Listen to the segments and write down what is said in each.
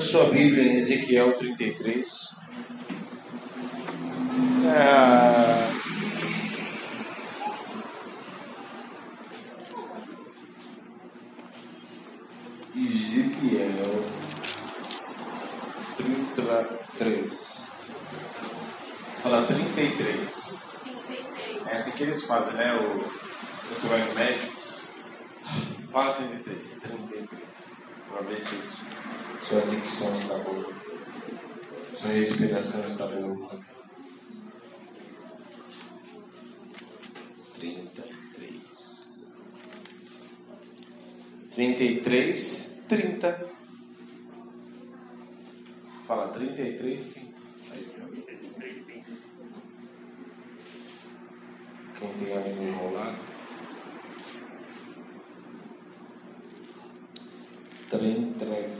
Abra sua Bíblia em Ezequiel 33. É... Ezequiel 33. Fala 33. É assim que eles fazem, né? O, quando você vai no médico. Fala 33. 33. Para ver se sua dicção está boa. Sua respiração está boa. 33. 33, 30. Fala 33, 30. Quem tem a língua enrolada? 33.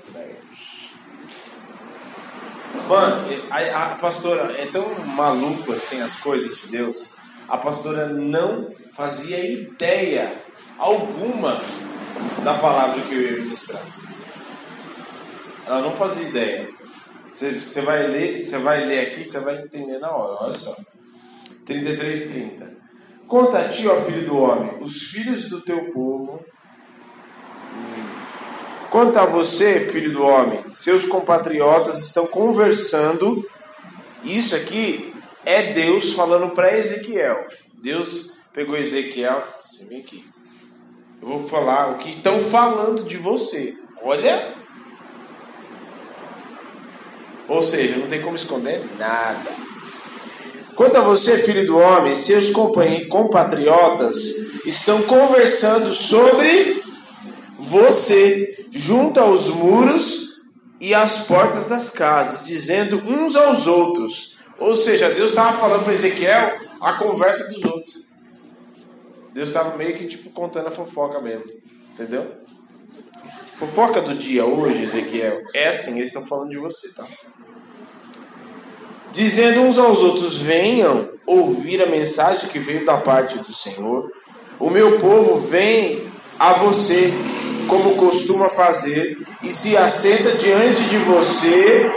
Mano, a, a pastora é tão maluco assim as coisas de Deus. A pastora não fazia ideia alguma da palavra que eu ia ministrar. Ela não fazia ideia. Você, vai ler, você vai ler aqui, você vai entender na hora. Olha só. 33, 30. Conta a ti, ó filho do homem, os filhos do teu povo. Quanto a você, filho do homem, seus compatriotas estão conversando. Isso aqui é Deus falando para Ezequiel. Deus pegou Ezequiel, você vem aqui. Eu vou falar o que estão falando de você. Olha. Ou seja, não tem como esconder nada. Quanto a você, filho do homem, seus compatriotas estão conversando sobre você, junto aos muros e às portas das casas, dizendo uns aos outros. Ou seja, Deus estava falando para Ezequiel a conversa dos outros. Deus estava meio que tipo contando a fofoca mesmo. Entendeu? Fofoca do dia hoje, Ezequiel, é assim, eles estão falando de você, tá? Dizendo uns aos outros: venham ouvir a mensagem que veio da parte do Senhor. O meu povo vem a você, como costuma fazer, e se assenta diante de você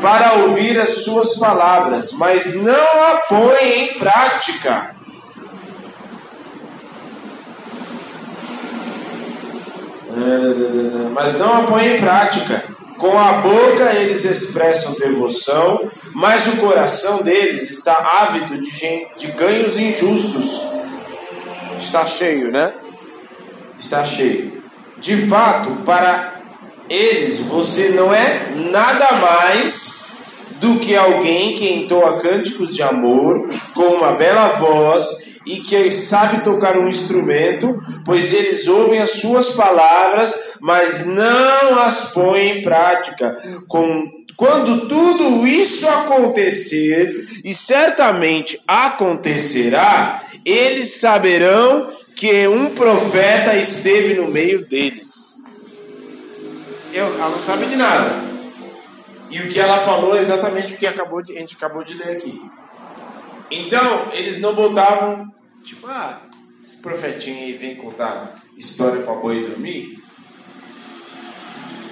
para ouvir as suas palavras, mas não a põe em prática. Mas não a põe em prática. Com a boca eles expressam devoção, mas o coração deles está ávido de, de ganhos injustos. Está cheio, né? Está cheio. De fato, para eles você não é nada mais do que alguém que entoa cânticos de amor com uma bela voz e que sabe tocar um instrumento, pois eles ouvem as suas palavras, mas não as põem em prática. Com, quando tudo isso acontecer, e certamente acontecerá, eles saberão que um profeta esteve no meio deles. Eu, ela não sabe de nada. E o que ela falou é exatamente o que acabou de, a gente acabou de ler aqui. Então, eles não botavam Tipo, ah, esse profetinho aí vem contar história para boi dormir.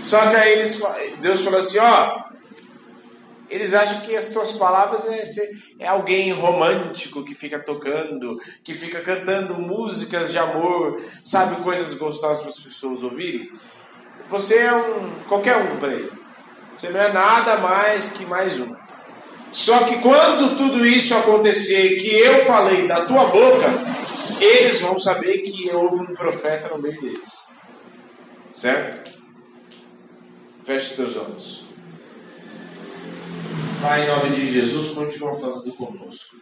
Só que aí eles, Deus falou assim: ó, eles acham que as tuas palavras é, é alguém romântico que fica tocando, que fica cantando músicas de amor, sabe, coisas gostosas para as pessoas ouvirem. Você é um qualquer um para ele. Você não é nada mais que mais um. Só que quando tudo isso acontecer, que eu falei da tua boca, eles vão saber que houve um profeta no meio deles. Certo? Feche teus olhos. Pai, em nome de Jesus, continua falando conosco.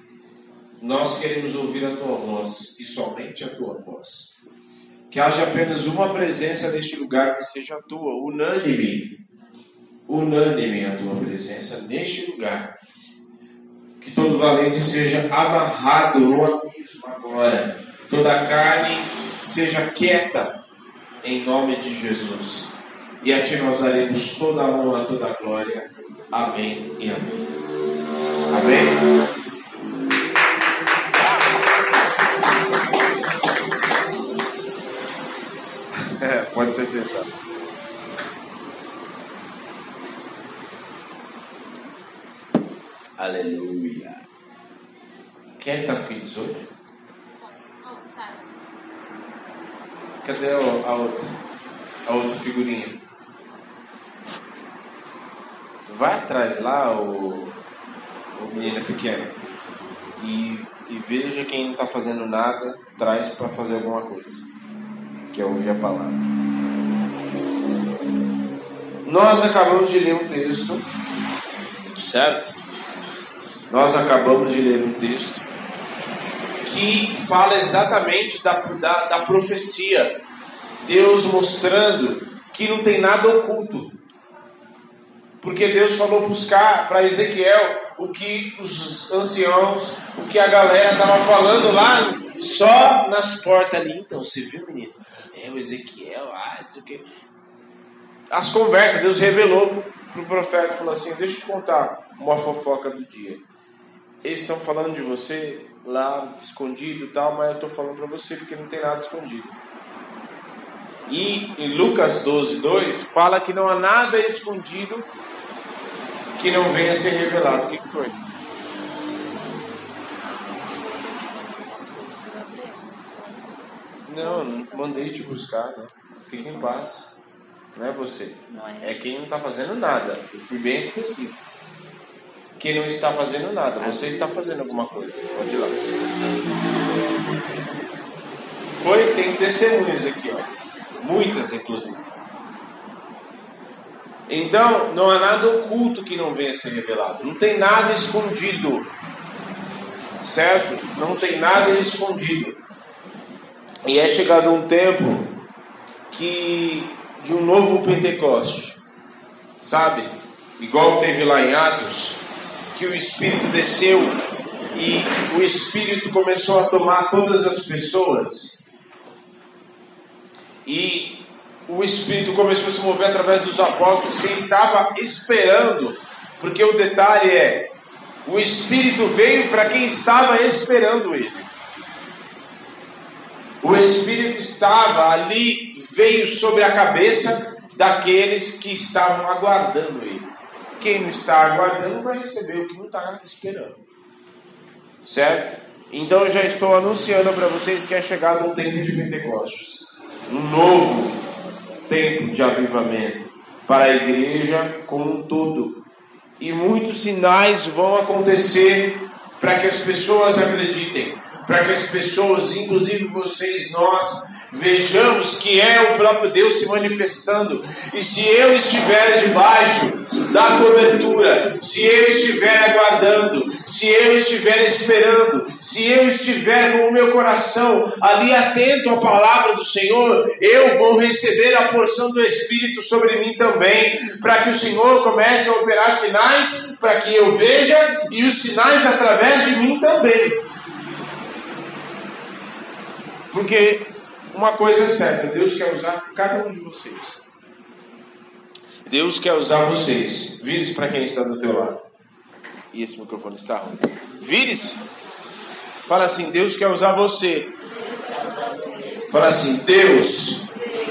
Nós queremos ouvir a tua voz e somente a tua voz. Que haja apenas uma presença neste lugar que seja a tua, unânime. Unânime a tua presença neste lugar que todo valente seja amarrado no abismo agora. Toda carne seja quieta em nome de Jesus. E a ti nós daremos toda a honra, toda a glória. Amém e amém. Amém? É, pode ser sentado. Tá. Aleluia. Quem é aqui está com kids hoje? Cadê a outra? A outra figurinha? Vai atrás lá, o, o menino pequeno. E, e veja quem não está fazendo nada, traz para fazer alguma coisa. Que é ouvir a palavra. Nós acabamos de ler um texto, certo? Nós acabamos de ler um texto que fala exatamente da, da, da profecia. Deus mostrando que não tem nada oculto. Porque Deus falou para Ezequiel o que os anciãos, o que a galera estava falando lá, só nas portas ali. Então, você viu, menino? É o Ezequiel, ah, não sei o. As conversas, Deus revelou para o profeta, falou assim: Deixa eu te contar uma fofoca do dia. Eles estão falando de você lá escondido e tal, mas eu estou falando para você porque não tem nada escondido. E em Lucas 12, 2, fala que não há nada escondido que não venha ser revelado. O que, foi? Não, não mandei te buscar, né? Fique em paz. Não é você. É quem não está fazendo nada. Eu fui bem específico que não está fazendo nada. Você está fazendo alguma coisa. Pode ir lá. Foi, tem testemunhas aqui, ó. Muitas, inclusive. Então, não há nada oculto que não venha a ser revelado. Não tem nada escondido. Certo? Não tem nada escondido. E é chegado um tempo que de um novo Pentecoste. Sabe? Igual teve lá em Atos, que o Espírito desceu e o Espírito começou a tomar todas as pessoas. E o Espírito começou a se mover através dos apóstolos, quem estava esperando, porque o detalhe é: o Espírito veio para quem estava esperando ele. O Espírito estava ali, veio sobre a cabeça daqueles que estavam aguardando ele. Quem não está aguardando vai receber o que não está esperando. Certo? Então já estou anunciando para vocês que é chegado um tempo de Pentecostes. Um novo tempo de avivamento para a igreja como um todo. E muitos sinais vão acontecer para que as pessoas acreditem, para que as pessoas, inclusive vocês, nós, vejamos que é o próprio Deus se manifestando. E se eu estiver debaixo da cobertura, se eu estiver aguardando, se eu estiver esperando, se eu estiver com o meu coração ali atento à palavra do Senhor, eu vou receber a porção do Espírito sobre mim também, para que o Senhor comece a operar sinais, para que eu veja e os sinais através de mim também. Porque uma coisa é certa: Deus quer usar cada um de vocês. Deus quer usar vocês. Vire-se para quem está do teu lado. E esse microfone está ruim. Vire-se. Fala assim: Deus quer usar você. Fala assim: Deus,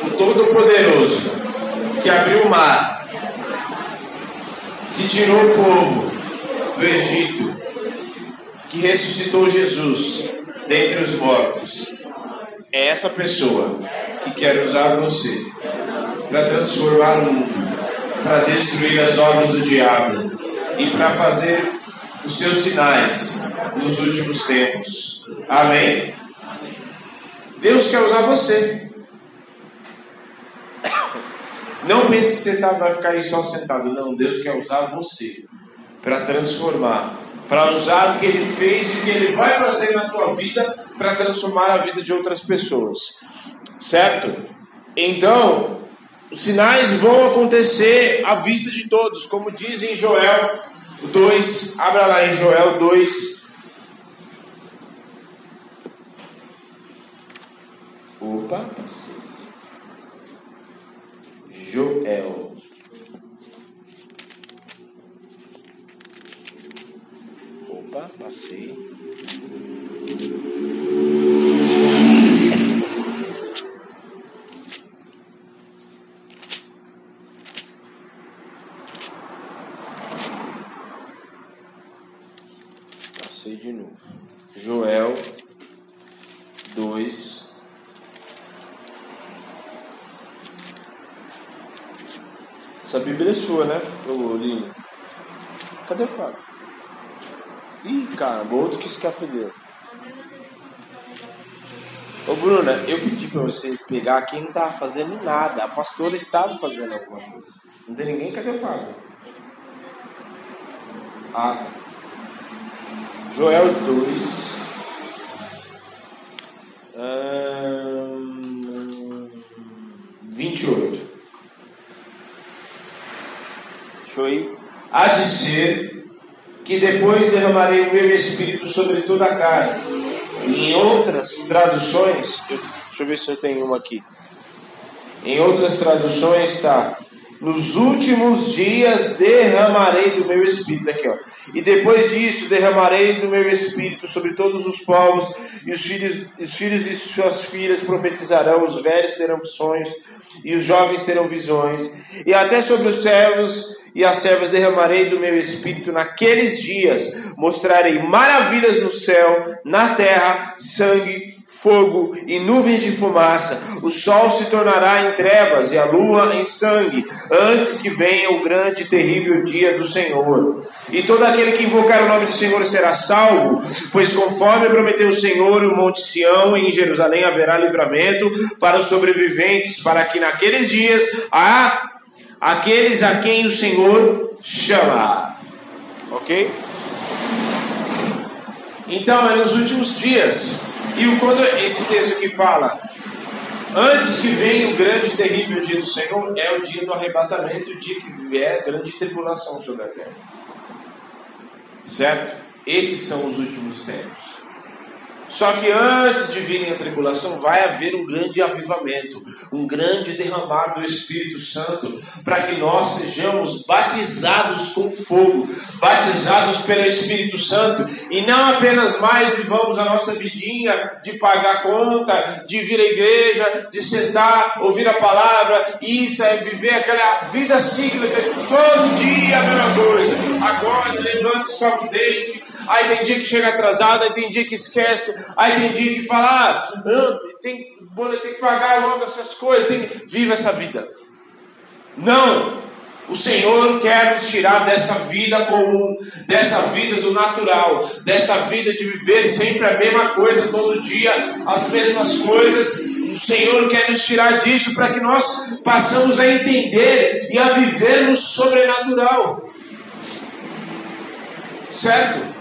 o Todo-Poderoso, que abriu o mar, que tirou o povo do Egito, que ressuscitou Jesus dentre os mortos é essa pessoa que quer usar você para transformar o mundo, para destruir as obras do diabo e para fazer os seus sinais nos últimos tempos. Amém? Deus quer usar você. Não pense que você tá, vai ficar aí só sentado. Não, Deus quer usar você para transformar para usar o que ele fez e o que ele vai fazer na tua vida para transformar a vida de outras pessoas. Certo? Então, os sinais vão acontecer à vista de todos, como diz em Joel 2, abra lá em Joel 2. Opa, Joel Opa, passei. 2. Essa Bíblia é sua, né, Lino? Cadê o Fábio? Ih, caramba, outro que escapedeu. Ô Bruna, eu pedi pra você pegar quem não tava fazendo nada. A pastora estava fazendo alguma coisa. Não tem ninguém? Cadê o Fábio? Ah, tá. Joel 2. Hum, 28. Deixa eu ir. Há de ser depois derramarei o meu espírito sobre toda a carne. Em outras traduções, deixa eu ver se eu tenho uma aqui. Em outras traduções está: nos últimos dias derramarei do meu espírito. Aqui, ó. E depois disso derramarei do meu espírito sobre todos os povos, e os filhos, os filhos e suas filhas profetizarão, os velhos terão sonhos, e os jovens terão visões, e até sobre os servos e as servas derramarei do meu espírito naqueles dias, mostrarei maravilhas no céu, na terra, sangue, fogo e nuvens de fumaça. O sol se tornará em trevas e a lua em sangue, antes que venha o grande e terrível dia do Senhor. E todo aquele que invocar o nome do Senhor será salvo, pois conforme prometeu o Senhor, o monte Sião, em Jerusalém haverá livramento para os sobreviventes, para que naqueles dias a aqueles a quem o Senhor chamar. Ok? Então, é nos últimos dias. E quando esse texto aqui fala, antes que venha o grande e terrível dia do Senhor, é o dia do arrebatamento, o dia que vier grande tribulação sobre a terra. Certo? Esses são os últimos tempos. Só que antes de virem a tribulação, vai haver um grande avivamento, um grande derramar do Espírito Santo, para que nós sejamos batizados com fogo, batizados pelo Espírito Santo, e não apenas mais vivamos a nossa vidinha de pagar conta, de vir à igreja, de sentar, ouvir a palavra, isso é viver aquela vida cíclica, todo dia a mesma coisa. Agora levanta, escova o dente, aí tem dia que chega atrasado, aí tem dia que esquece, aí tem dia que fala, ah, tem, tem que pagar logo essas coisas, tem, vive essa vida. Não! O Senhor quer nos tirar dessa vida comum, dessa vida do natural, dessa vida de viver sempre a mesma coisa, todo dia as mesmas coisas. O Senhor quer nos tirar disso para que nós possamos a entender e a viver no sobrenatural. Certo?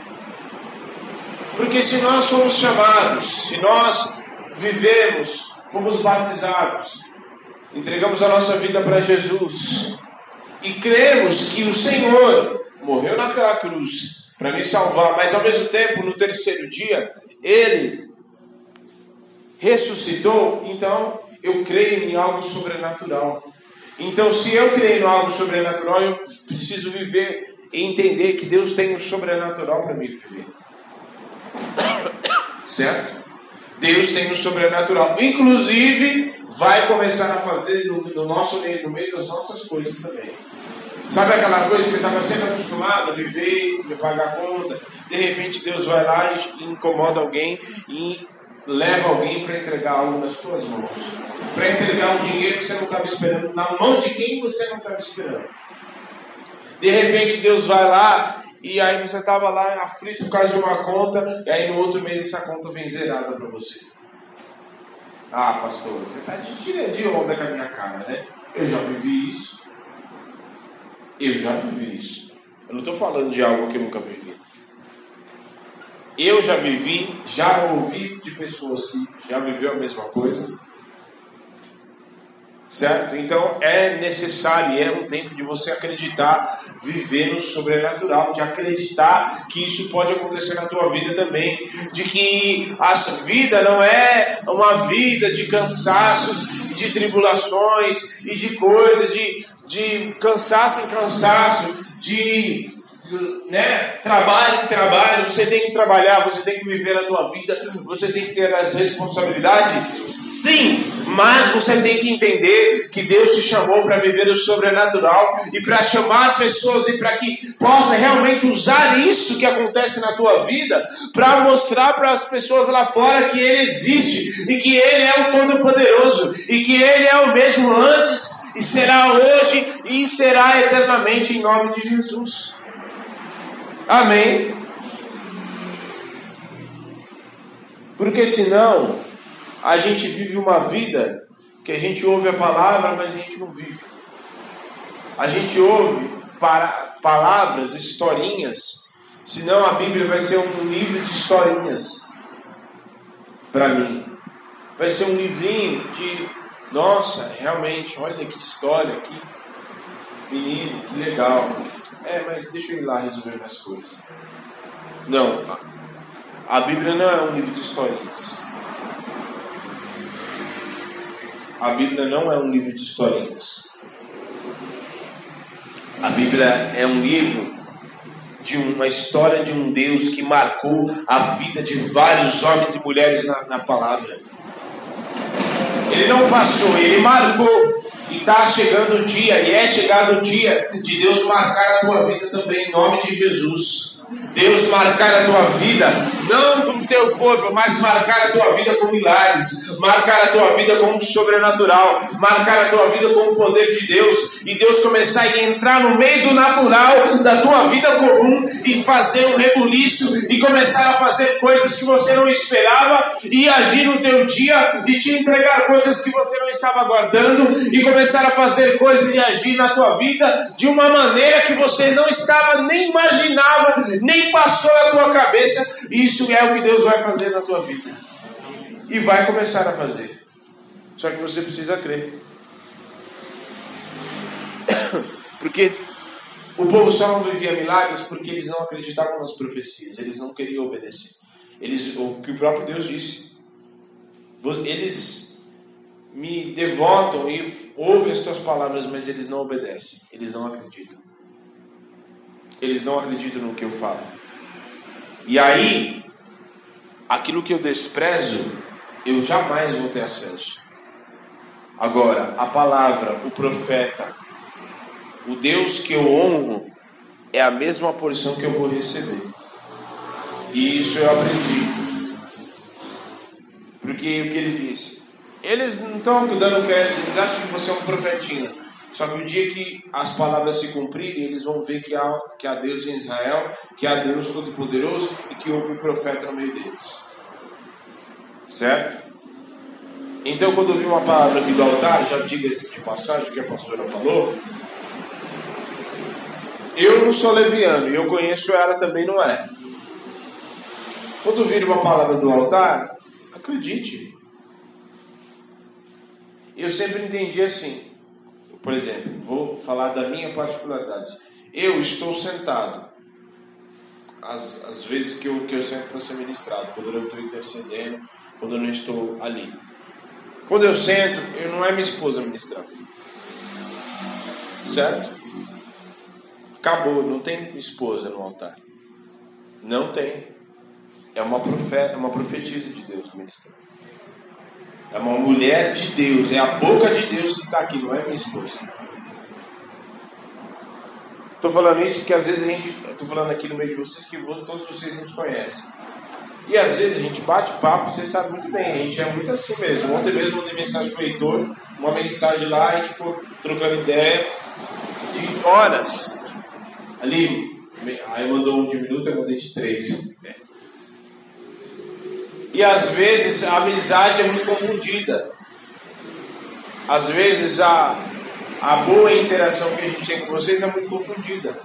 Porque se nós fomos chamados, se nós vivemos, fomos batizados, entregamos a nossa vida para Jesus e cremos que o Senhor morreu naquela cruz para me salvar, mas ao mesmo tempo, no terceiro dia, Ele ressuscitou, então eu creio em algo sobrenatural. Então, se eu creio em algo sobrenatural, eu preciso viver e entender que Deus tem o sobrenatural para me viver. Certo? Deus tem o sobrenatural. Inclusive, vai começar a fazer no, no, nosso meio, no meio das nossas coisas também. Sabe aquela coisa que você estava sempre acostumado a viver, a pagar conta? De repente Deus vai lá e incomoda alguém e leva alguém para entregar algo nas suas mãos. Para entregar um dinheiro que você não estava esperando, na mão de quem você não estava esperando. De repente Deus vai lá e aí você estava lá aflito por causa de uma conta, e aí no outro mês essa conta vem zerada para você. Ah, pastor, você está de, de onda com a minha cara, né? Eu já vivi isso. Eu já vivi isso. Eu não estou falando de algo que eu nunca vivi. Eu já vivi, já ouvi de pessoas que já viveu a mesma coisa. Certo? Então é necessário, é um tempo de você acreditar, viver no sobrenatural, de acreditar que isso pode acontecer na tua vida também, de que a vida não é uma vida de cansaços, de tribulações e de coisas, de, de cansaço em cansaço, de né? Trabalho, trabalho, você tem que trabalhar, você tem que viver a tua vida, você tem que ter as responsabilidades. Sim, mas você tem que entender que Deus te chamou para viver o sobrenatural e para chamar pessoas e para que possa realmente usar isso que acontece na tua vida para mostrar para as pessoas lá fora que Ele existe e que Ele é o Todo-Poderoso e que Ele é o mesmo antes e será hoje e será eternamente em nome de Jesus. Amém. Porque senão a gente vive uma vida que a gente ouve a palavra, mas a gente não vive. A gente ouve para, palavras, historinhas, senão a Bíblia vai ser um livro de historinhas para mim. Vai ser um livrinho de, nossa, realmente, olha que história, que menino, que legal. É, mas deixa eu ir lá resolver minhas coisas. Não, a Bíblia não é um livro de historinhas. A Bíblia não é um livro de historinhas. A Bíblia é um livro de uma história de um Deus que marcou a vida de vários homens e mulheres na, na palavra. Ele não passou, ele marcou. E está chegando o dia, e é chegado o dia de Deus marcar a tua vida também, em nome de Jesus. Deus marcar a tua vida, não com o teu corpo, mas marcar a tua vida com milagres, marcar a tua vida com o sobrenatural, marcar a tua vida com o poder de Deus, e Deus começar a entrar no meio do natural da tua vida comum e fazer um rebuliço e começar a fazer coisas que você não esperava e agir no teu dia e te entregar coisas que você não estava guardando e começar a fazer coisas e agir na tua vida de uma maneira que você não estava nem imaginava, nem passou na tua cabeça. Isso é o que Deus vai fazer na tua vida. E vai começar a fazer. Só que você precisa crer. Porque o povo só não vivia milagres porque eles não acreditavam nas profecias, eles não queriam obedecer. Eles, o que o próprio Deus disse. Eles me devotam e ouvem as tuas palavras, mas eles não obedecem, eles não acreditam. Eles não acreditam no que eu falo. E aí, aquilo que eu desprezo, eu jamais vou ter acesso. Agora, a palavra, o profeta, o Deus que eu honro, é a mesma porção que eu vou receber. E isso eu aprendi. Porque o que ele disse? Eles não estão dando crédito, eles acham que você é um profetinho. Só que o dia que as palavras se cumprirem, eles vão ver que há, que há Deus em Israel, que há Deus Todo-Poderoso e que houve um profeta no meio deles. Certo? Então, quando eu vi uma palavra aqui do altar, já diga esse de passagem que a pastora falou. Eu não sou leviano e eu conheço ela também não é. Quando vir uma palavra do altar, acredite. Eu sempre entendi assim. Por exemplo, vou falar da minha particularidade. Eu estou sentado. As, as vezes que eu, que eu sento para ser ministrado, quando eu estou intercedendo, quando eu não estou ali. Quando eu sento, eu não é minha esposa ministrando. Certo? Acabou, não tem esposa no altar. Não tem. É uma profeta, é uma profetisa de Deus ministrando. É uma mulher de Deus, é a boca de Deus que está aqui, não é minha esposa. Estou falando isso porque às vezes a gente, estou falando aqui no meio de vocês que todos vocês nos conhecem. E às vezes a gente bate papo, você sabe muito bem, a gente é muito assim mesmo. Ontem mesmo mandei mensagem para o Heitor, uma mensagem lá, a gente ficou trocando ideia de horas. Ali, aí mandou um de minuto, eu mandei de três. E às vezes a amizade é muito confundida. Às vezes a, a boa interação que a gente tem com vocês é muito confundida.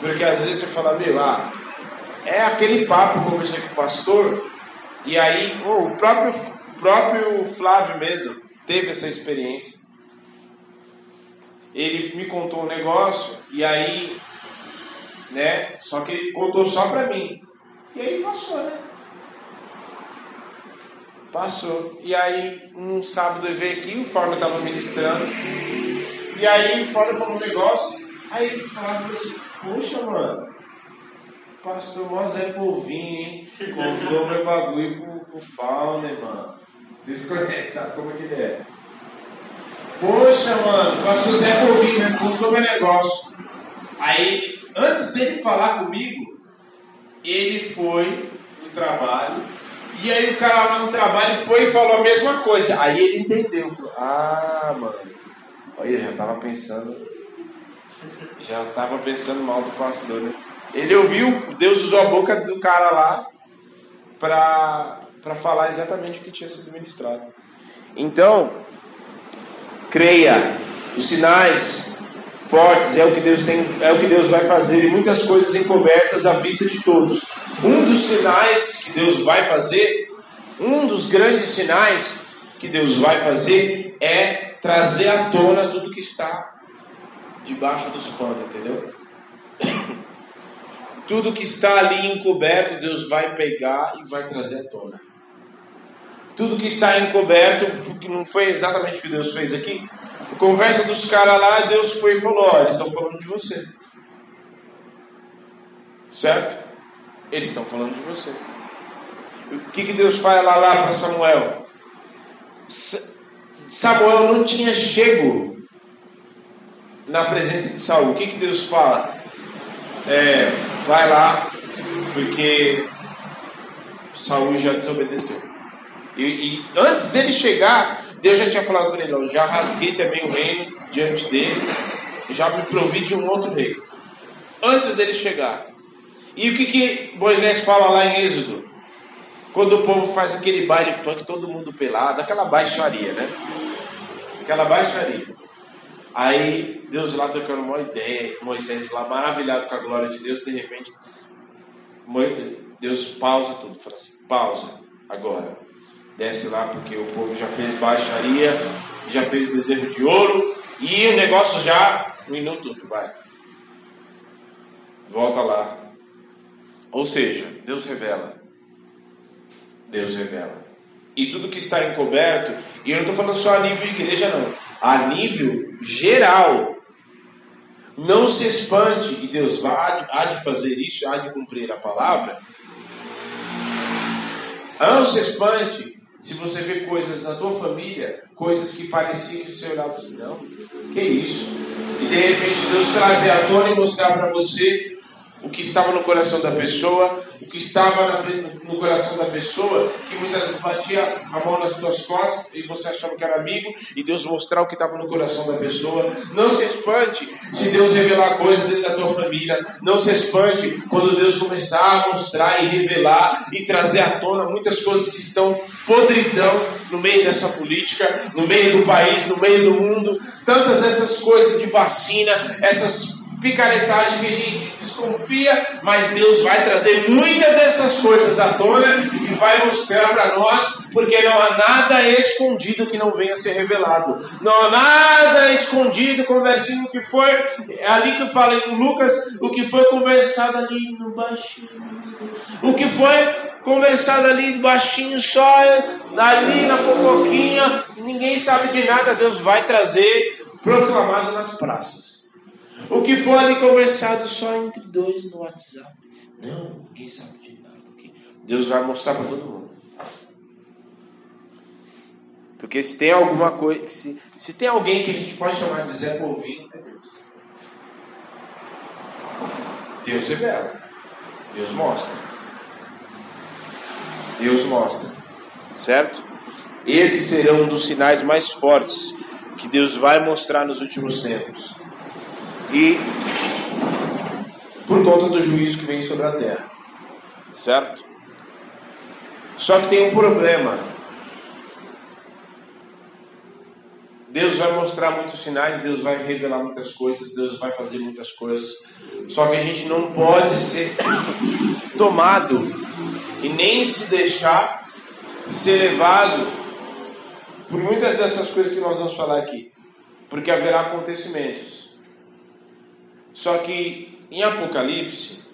Porque às vezes você fala, meu, ah, é aquele papo que conversei com o pastor, e aí oh, o próprio, próprio Flávio mesmo teve essa experiência. Ele me contou um negócio, e aí, né, só que ele contou só pra mim. E aí passou, né? Passou. E aí, um sábado eu veio aqui, o Fórmula estava ministrando. E aí, o Fórmula falou um negócio. Aí ele falava assim: Poxa, mano. Pastor Mosé Polvinho, hein? Contou meu bagulho pro, pro Fauner, mano. Vocês conhecem, sabe como é que ele é? Poxa, mano, pastor Zé Polvinho, né? Contou meu negócio. Aí, antes dele falar comigo, ele foi no trabalho. E aí o cara lá no trabalho foi e falou a mesma coisa. Aí ele entendeu. Falou, ah, mano. Olha, já tava pensando. Já tava pensando mal do pastor, né? Ele ouviu, Deus usou a boca do cara lá para falar exatamente o que tinha sido ministrado. Então, creia, os sinais fortes é o que Deus tem, é o que Deus vai fazer e muitas coisas encobertas à vista de todos. Um dos sinais que Deus vai fazer, um dos grandes sinais que Deus vai fazer é trazer à tona tudo que está debaixo dos panos, entendeu? Tudo que está ali encoberto, Deus vai pegar e vai trazer à tona. Tudo que está encoberto, porque não foi exatamente o que Deus fez aqui. A conversa dos caras lá, Deus foi e falou: Ó, eles estão falando de você. Certo? Eles estão falando de você. O que, que Deus fala lá, para Samuel? Samuel não tinha chego na presença de Saul. O que, que Deus fala? É, vai lá, porque Saul já desobedeceu. E, e, antes dele chegar, Deus já tinha falado para ele: já rasguei também o reino diante dele, já me provi de um outro reino. Antes dele chegar. E o que, que Moisés fala lá em Êxodo? Quando o povo faz aquele baile funk, todo mundo pelado, aquela baixaria, né? Aquela baixaria. Aí Deus lá trocando uma ideia, Moisés lá maravilhado com a glória de Deus, de repente Deus pausa tudo, fala assim: pausa agora, desce lá porque o povo já fez baixaria, já fez bezerro de ouro e o negócio já minou tudo, vai, volta lá. Ou seja, Deus revela, Deus revela. E tudo que está encoberto, e eu não estou falando só a nível de igreja, não a nível geral. Não se espante, e Deus há de fazer isso, há de cumprir a palavra. Não se espante se você vê coisas na tua família, coisas que pareciam que você olhava assim, não, que isso? E de repente Deus trazer à tona e mostrar para você o que estava no coração da pessoa, o que estava no coração da pessoa, que muitas vezes batia a mão nas tuas costas e você achava que era amigo, e Deus mostrar o que estava no coração da pessoa. Não se espante se Deus revelar coisas dentro da tua família. Não se espante quando Deus começar a mostrar e revelar e trazer à tona muitas coisas que estão podridão no meio dessa política, no meio do país, no meio do mundo. Tantas essas coisas de vacina, essas picaretagem que a gente desconfia, mas Deus vai trazer muitas dessas coisas à tona e vai mostrar para nós, porque não há nada escondido que não venha a ser revelado. Não há nada escondido, conversinho que foi, é ali que fala em Lucas, o que foi conversado ali no baixinho. O que foi conversado ali baixinho, só ali na fofoquinha, ninguém sabe de nada, Deus vai trazer proclamado nas praças. O que for ali conversado só entre dois no WhatsApp. Não, ninguém sabe de nada. Deus vai mostrar para todo mundo. Porque se tem alguma coisa, se, se tem alguém que a gente pode chamar de Zé Polvinho, é Deus. Deus revela. Deus mostra. Deus mostra. Certo? Esses serão um dos sinais mais fortes que Deus vai mostrar nos últimos tempos e por conta do juízo que vem sobre a terra. Certo? Só que tem um problema. Deus vai mostrar muitos sinais, Deus vai revelar muitas coisas, Deus vai fazer muitas coisas. Só que a gente não pode ser tomado e nem se deixar ser levado por muitas dessas coisas que nós vamos falar aqui. Porque haverá acontecimentos só que em Apocalipse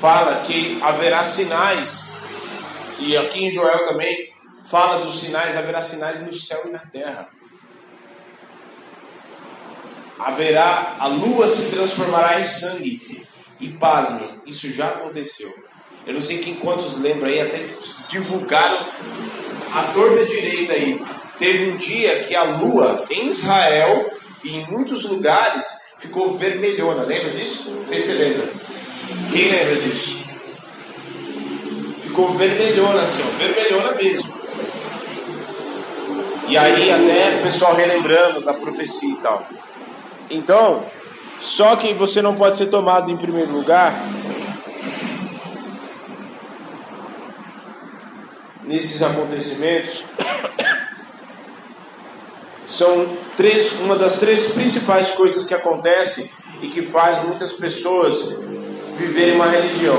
fala que haverá sinais, e aqui em Joel também fala dos sinais, haverá sinais no céu e na terra. haverá, a lua se transformará em sangue. E pasme, isso já aconteceu. Eu não sei quem quantos lembram aí, até divulgaram a torta direita aí. Teve um dia que a lua em Israel e em muitos lugares ficou vermelhona. Lembra disso? Não sei se você lembra. Quem lembra disso? Ficou vermelhona assim, ó, vermelhona mesmo. E aí até o pessoal relembrando da profecia e tal. Então, só que você não pode ser tomado em primeiro lugar nesses acontecimentos são três, uma das três principais coisas que acontece e que faz muitas pessoas viverem uma religião.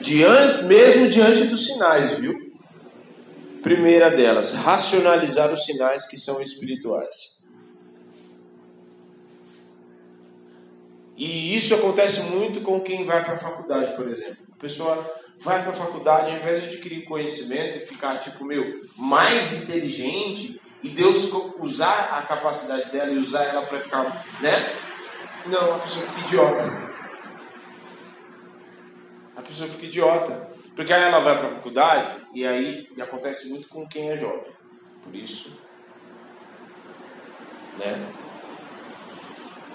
Diante, mesmo diante dos sinais, viu? Primeira delas, racionalizar os sinais que são espirituais. E isso acontece muito com quem vai para a faculdade, por exemplo. A pessoa vai para a faculdade, ao invés de adquirir conhecimento e ficar, tipo, meu, mais inteligente, e Deus usar a capacidade dela e usar ela para ficar, né? Não, a pessoa fica idiota. A pessoa fica idiota. Porque aí ela vai para a faculdade, e aí e acontece muito com quem é jovem. Por isso, né?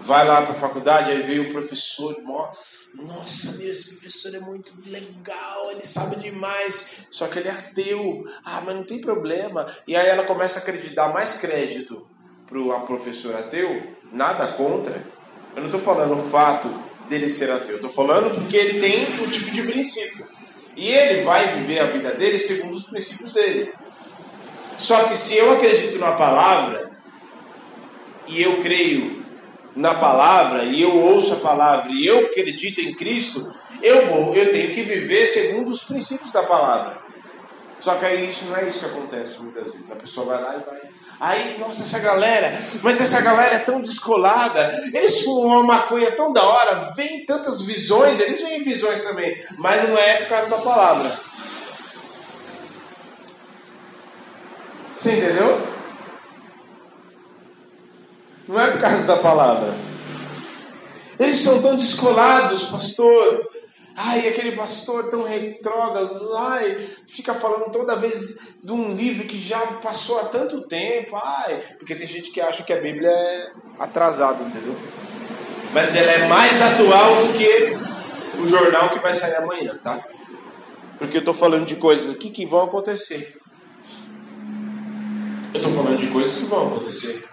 Vai lá para a faculdade, aí veio o professor, nossa, esse professor é muito legal, ele sabe demais, só que ele é ateu, ah, mas não tem problema. E aí ela começa a acreditar mais crédito para o professor ateu, nada contra. Eu não estou falando o fato dele ser ateu, estou falando porque ele tem um tipo de princípio. E ele vai viver a vida dele segundo os princípios dele. Só que se eu acredito na palavra e eu creio na palavra e eu ouço a palavra e eu acredito em Cristo, eu vou, eu tenho que viver segundo os princípios da palavra. Só que aí isso não é isso que acontece muitas vezes. A pessoa vai lá e vai. Aí, nossa, essa galera, mas essa galera é tão descolada, eles fumam uma maconha tão da hora, vem tantas visões, eles veem visões também, mas não é por causa da palavra. Você entendeu? Não é por causa da palavra. Eles são tão descolados, pastor. Ai, aquele pastor tão retrógrado, ai, fica falando toda vez de um livro que já passou há tanto tempo. Ai, porque tem gente que acha que a Bíblia é atrasada, entendeu? Mas ela é mais atual do que o jornal que vai sair amanhã, tá? Porque eu estou falando de coisas aqui que vão acontecer. Eu estou falando de coisas que vão acontecer.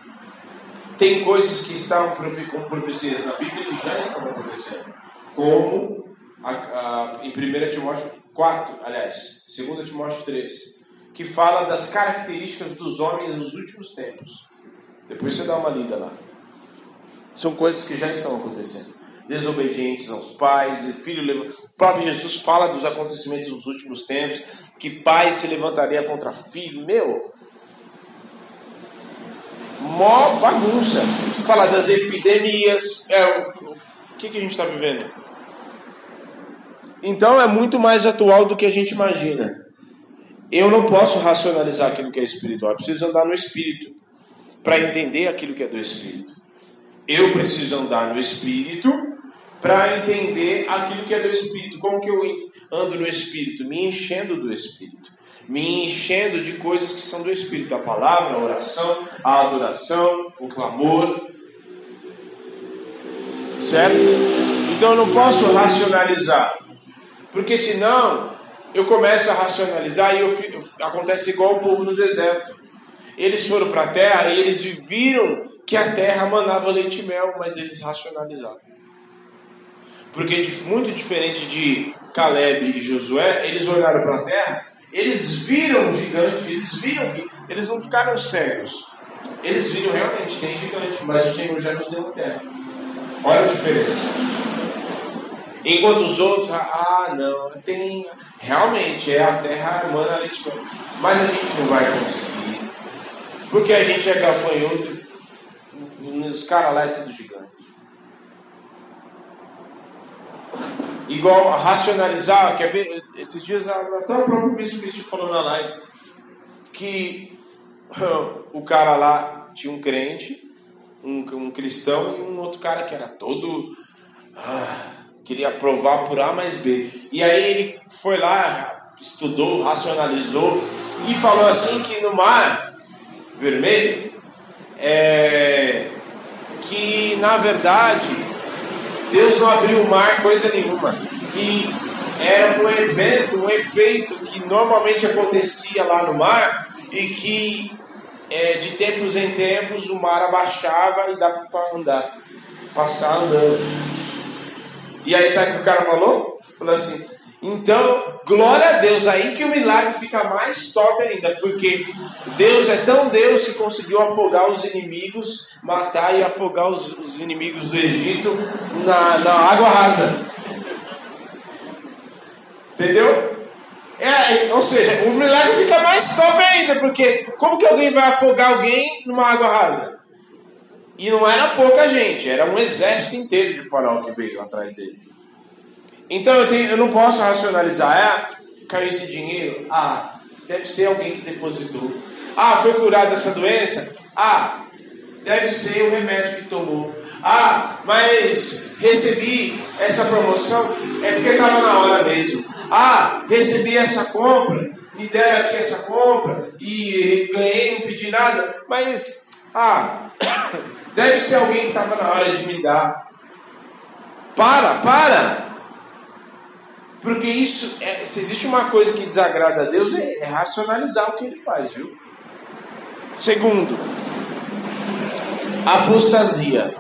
Tem coisas que estão como profecias na Bíblia que já estão acontecendo, como a, a, em 1 Timóteo 4, aliás, 2 Timóteo 3, que fala das características dos homens nos últimos tempos. Depois você dá uma lida lá. São coisas que já estão acontecendo. Desobedientes aos pais, filho o próprio Jesus fala dos acontecimentos dos últimos tempos, que pai se levantaria contra filho. Meu, mó bagunça. Falar das epidemias. É, o que, que a gente está vivendo? Então é muito mais atual do que a gente imagina. Eu não posso racionalizar aquilo que é espiritual, eu preciso andar no espírito para entender aquilo que é do espírito. Eu preciso andar no espírito para entender aquilo que é do espírito. Como que eu ando no espírito? Me enchendo do espírito me enchendo de coisas que são do Espírito, a palavra, a oração, a adoração, o clamor. Certo? Então eu não posso racionalizar, porque senão eu começo a racionalizar e eu acontece igual o povo no deserto. Eles foram para a terra e eles viram que a terra mandava leite e mel, mas eles racionalizaram. Porque muito diferente de Caleb e Josué, eles olharam para a terra eles viram o gigante, eles viram que eles não ficaram cegos. Eles viram realmente, tem gigante, mas o Senhor já nos deu terra. Olha a diferença. Enquanto os outros, ah, não, tem. Realmente, é a terra mana leite Mas a gente não vai conseguir. Porque a gente é gafanhoto. Os caras lá é tudo gigante. Igual racionalizar, quer ver? Esses dias até o próprio Bispo Cristo falou na live que o cara lá tinha um crente um, um cristão e um outro cara que era todo. Ah, queria provar por A mais B. E aí ele foi lá, estudou, racionalizou e falou assim que no mar vermelho é, que na verdade Deus não abriu o mar coisa nenhuma, que era um evento, um efeito que normalmente acontecia lá no mar e que é, de tempos em tempos o mar abaixava e dava para andar, passar andando. E aí sabe o que o cara falou? Falou assim: então, glória a Deus, aí que o milagre fica mais top ainda, porque Deus é tão Deus que conseguiu afogar os inimigos, matar e afogar os, os inimigos do Egito na, na água rasa. Entendeu? É, ou seja, o milagre fica mais top ainda, porque como que alguém vai afogar alguém numa água rasa? E não era pouca gente, era um exército inteiro de faraó que veio atrás dele. Então eu, tenho, eu não posso racionalizar. É, caiu esse dinheiro? Ah, deve ser alguém que depositou. Ah, foi curado dessa doença? Ah, deve ser o remédio que tomou. Ah, mas recebi essa promoção? É porque estava na hora mesmo. Ah, recebi essa compra, me deram aqui essa compra e ganhei, não pedi nada. Mas, ah, deve ser alguém que estava na hora de me dar. Para, para! Porque isso, é, se existe uma coisa que desagrada a Deus, é, é racionalizar o que ele faz, viu? Segundo, apostasia.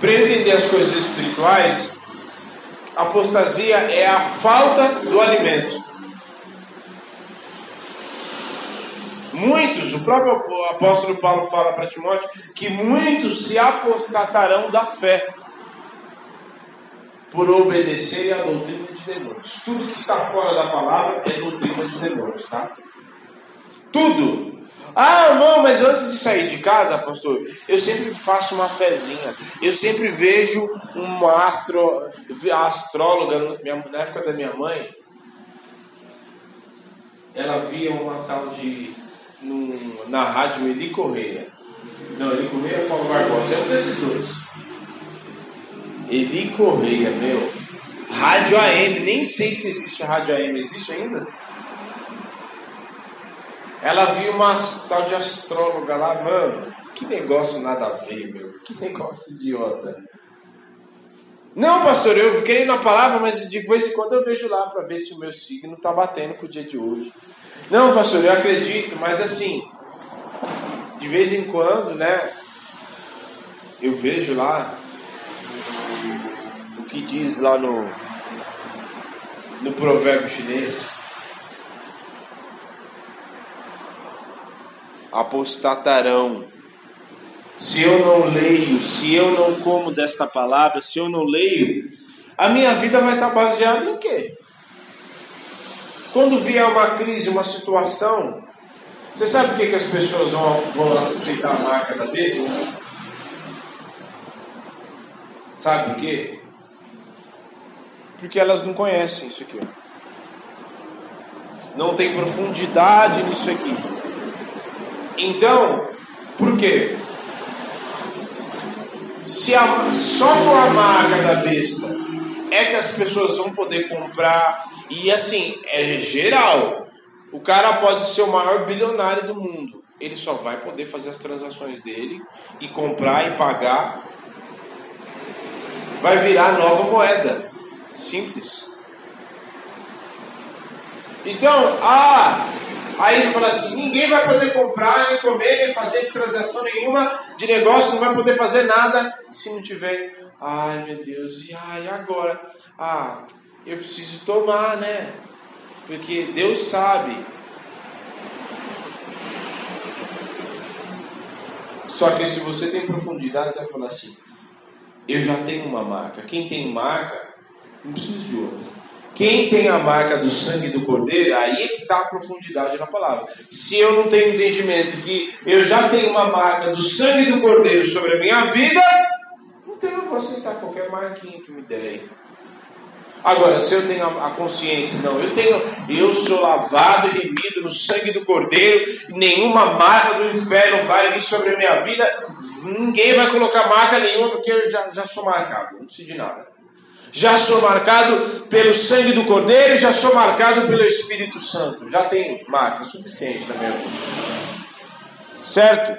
Para entender as coisas espirituais, apostasia é a falta do alimento. Muitos, o próprio apóstolo Paulo fala para Timóteo que muitos se apostatarão da fé por obedecerem à doutrina de demônios. Tudo que está fora da palavra é doutrina de demônios, tá? Tudo. Ah, irmão, mas antes de sair de casa, pastor, eu sempre faço uma fezinha. Eu sempre vejo uma astro, astróloga, na época da minha mãe, ela via uma tal de. Num, na rádio Eli Correia. Não, Eli Correia é Paulo Barbosa, é um desses dois. Eli Correia, meu. Rádio AM, nem sei se existe rádio AM, existe ainda? Ela viu uma tal de astróloga lá, mano. Que negócio nada a ver, meu. Que negócio idiota. Não, pastor, eu creio na palavra, mas de vez em quando eu vejo lá para ver se o meu signo está batendo com o dia de hoje. Não, pastor, eu acredito, mas assim, de vez em quando, né? Eu vejo lá que diz lá no, no provérbio chinês. Apostatarão. Se eu não leio, se eu não como desta palavra, se eu não leio, a minha vida vai estar baseada em quê? Quando vier uma crise, uma situação, você sabe por que, que as pessoas vão, vão aceitar a marca da besta? Sabe por quê? Porque elas não conhecem isso aqui. Não tem profundidade nisso aqui. Então, por quê? Se a, só com a marca da besta é que as pessoas vão poder comprar, e assim, é geral. O cara pode ser o maior bilionário do mundo. Ele só vai poder fazer as transações dele e comprar e pagar. Vai virar nova moeda. Simples. Então, ah, aí ele fala assim: ninguém vai poder comprar, nem comer, nem fazer transação nenhuma de negócio, não vai poder fazer nada se não tiver. Ai meu Deus, e ai, agora? Ah, eu preciso tomar, né? Porque Deus sabe. Só que se você tem profundidade, você vai falar assim: eu já tenho uma marca. Quem tem marca não precisa de outra. Quem tem a marca do sangue do cordeiro, aí é que está a profundidade na palavra. Se eu não tenho entendimento que eu já tenho uma marca do sangue do cordeiro sobre a minha vida, então eu vou aceitar qualquer marquinha que me der. Agora, se eu tenho a consciência, não, eu tenho, eu sou lavado e remido no sangue do Cordeiro, nenhuma marca do inferno vai vir sobre a minha vida, ninguém vai colocar marca nenhuma, porque eu já, já sou marcado, não preciso de nada. Já sou marcado pelo sangue do Cordeiro, já sou marcado pelo Espírito Santo. Já tem marca suficiente na minha. Certo?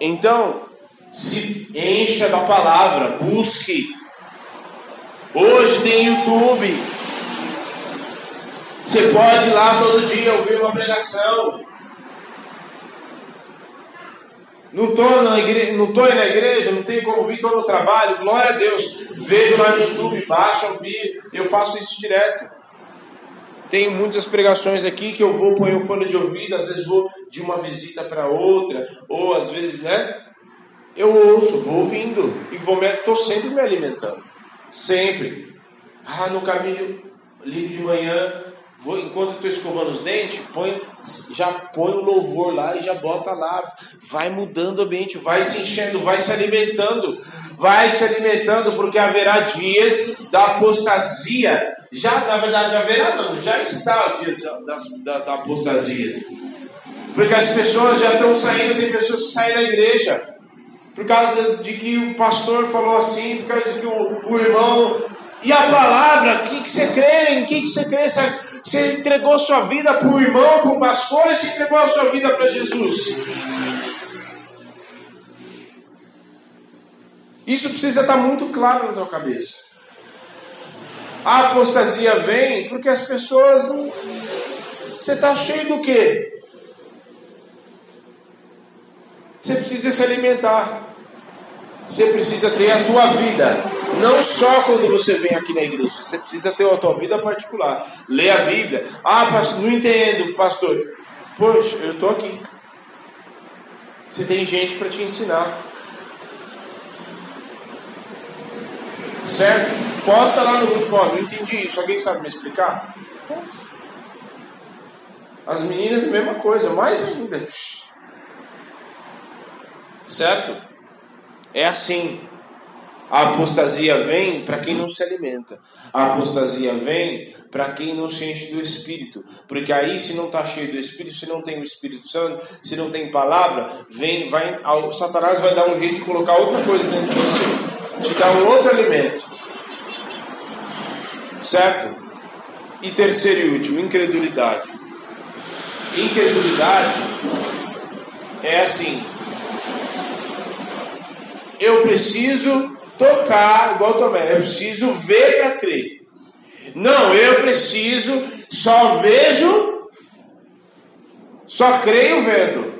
Então, se encha da palavra, busque. Hoje tem YouTube. Você pode ir lá todo dia ouvir uma pregação. Não estou na igreja, não tô na igreja, não tenho como ouvir, estou no trabalho, glória a Deus. Vejo lá no YouTube, baixa, ouvir, eu faço isso direto. Tenho muitas pregações aqui que eu vou pôr o fone de ouvido, às vezes vou de uma visita para outra, ou às vezes, né? Eu ouço, vou ouvindo e vou estou sempre me alimentando. Sempre. Ah, no caminho, ligo de manhã, Enquanto estou escovando os dentes, põe, já põe o louvor lá e já bota lá. Vai mudando o ambiente, vai se enchendo, vai se alimentando. Vai se alimentando, porque haverá dias da apostasia. Já, na verdade, haverá não, já está o dia da, da, da apostasia. Porque as pessoas já estão saindo, tem pessoas que saem da igreja. Por causa de que o pastor falou assim, por causa de que o, o irmão. E a palavra, o que, que você crê? Em que, que você crê? Você entregou sua vida para o irmão, para o pastor, e você entregou a sua vida para Jesus. Isso precisa estar muito claro na tua cabeça. A apostasia vem porque as pessoas não. Você está cheio do quê? Você precisa se alimentar. Você precisa ter a tua vida. Não só quando você vem aqui na igreja. Você precisa ter a tua vida particular. Lê a Bíblia. Ah, pastor, não entendo, pastor. Poxa, eu estou aqui. Você tem gente para te ensinar. Certo? Posta lá no grupo, ó, não entendi isso. Alguém sabe me explicar? Ponto. As meninas, mesma coisa, mais ainda. Certo? É assim. A apostasia vem para quem não se alimenta. A apostasia vem para quem não se enche do Espírito. Porque aí, se não está cheio do Espírito, se não tem o Espírito Santo, se não tem palavra, vem, vai, o Satanás vai dar um jeito de colocar outra coisa dentro de você, te dar um outro alimento. Certo? E terceiro e último, incredulidade. Incredulidade é assim, eu preciso tocar, igual Tomé, eu preciso ver para crer. Não, eu preciso, só vejo, só creio vendo.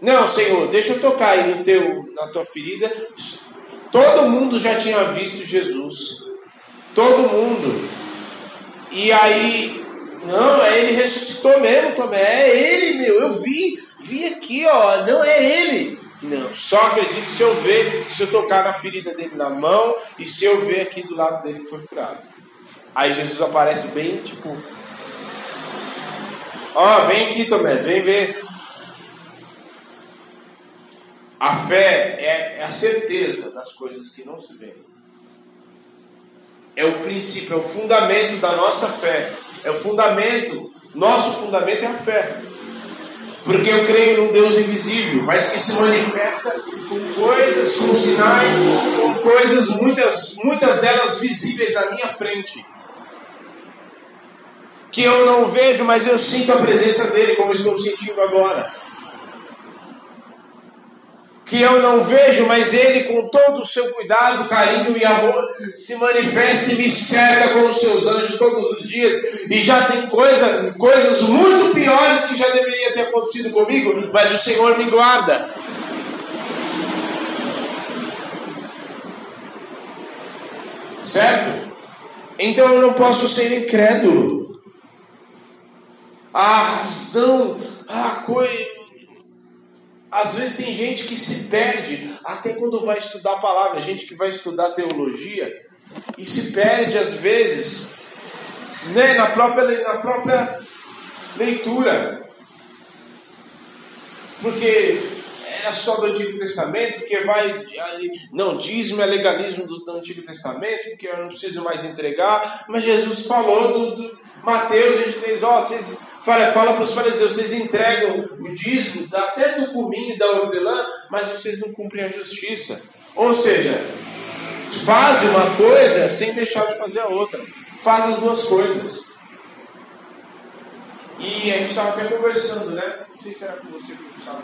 Não, Senhor, deixa eu tocar aí no teu, na tua ferida. Todo mundo já tinha visto Jesus. Todo mundo. E aí, não, é ele ressuscitou mesmo, Tomé. É ele, meu. Eu vi, vi aqui, ó. Não é ele. Não, só acredito se eu ver, se eu tocar na ferida dele na mão e se eu ver aqui do lado dele que foi furado. Aí Jesus aparece bem tipo. Ó, oh, vem aqui, Tomé, vem ver. A fé é, é a certeza das coisas que não se veem. É o princípio, é o fundamento da nossa fé. É o fundamento. Nosso fundamento é a fé. Porque eu creio num Deus invisível, mas que se manifesta com coisas, com sinais, com coisas, muitas, muitas delas visíveis na minha frente. Que eu não vejo, mas eu sinto a presença dele, como estou sentindo agora que eu não vejo, mas Ele, com todo o seu cuidado, carinho e amor, se manifesta e me cerca com os seus anjos todos os dias. E já tem coisa, coisas muito piores que já deveria ter acontecido comigo, mas o Senhor me guarda. Certo? Então eu não posso ser incrédulo. A razão, a coisa às vezes tem gente que se perde até quando vai estudar a palavra, gente que vai estudar teologia e se perde às vezes né, na, própria, na própria leitura. Porque é só do Antigo Testamento, porque vai. Não, dízimo é legalismo do, Antigo Testamento, que eu não preciso mais entregar. Mas Jesus falou do, do Mateus 23, ó, vocês Fala, fala para os fariseus, vocês entregam o dízimo até do cominho da hortelã, mas vocês não cumprem a justiça. Ou seja, faz uma coisa sem deixar de fazer a outra. Faz as duas coisas. E a gente estava até conversando, né? Não sei se era com você que estava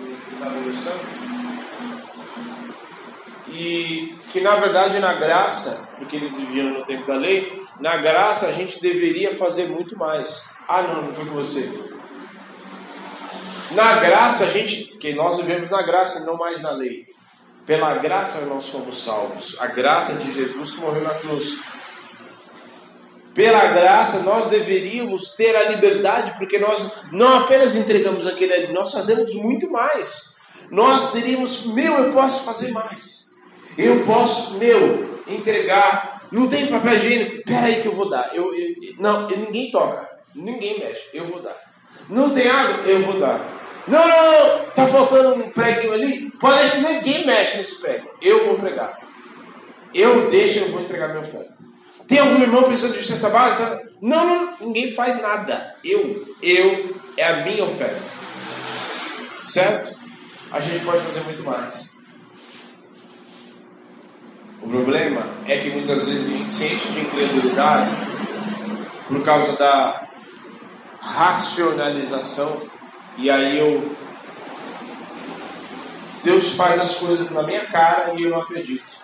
conversando. E que na verdade na graça, porque eles viviam no tempo da lei, na graça a gente deveria fazer muito mais. Ah, não, não foi com você. Na graça a gente, que nós vivemos na graça e não mais na lei. Pela graça nós somos salvos. A graça de Jesus que morreu na cruz. Pela graça nós deveríamos ter a liberdade, porque nós não apenas entregamos aquele ali, nós fazemos muito mais. Nós teríamos, meu, eu posso fazer mais. Eu posso, meu, entregar. Não tem papel higiênico? Peraí que eu vou dar. Eu, eu, não, ninguém toca. Ninguém mexe. Eu vou dar. Não tem água? Eu vou dar. Não, não, não. Tá faltando um preguinho ali? Pode deixar. Ninguém mexe nesse prego. Eu vou pregar. Eu deixo, eu vou entregar minha oferta. Tem algum irmão precisando de cesta básica? Não, não, ninguém faz nada. Eu, eu, é a minha oferta. Certo? A gente pode fazer muito mais. O problema é que muitas vezes a gente se enche de incredulidade por causa da racionalização e aí eu Deus faz as coisas na minha cara e eu não acredito.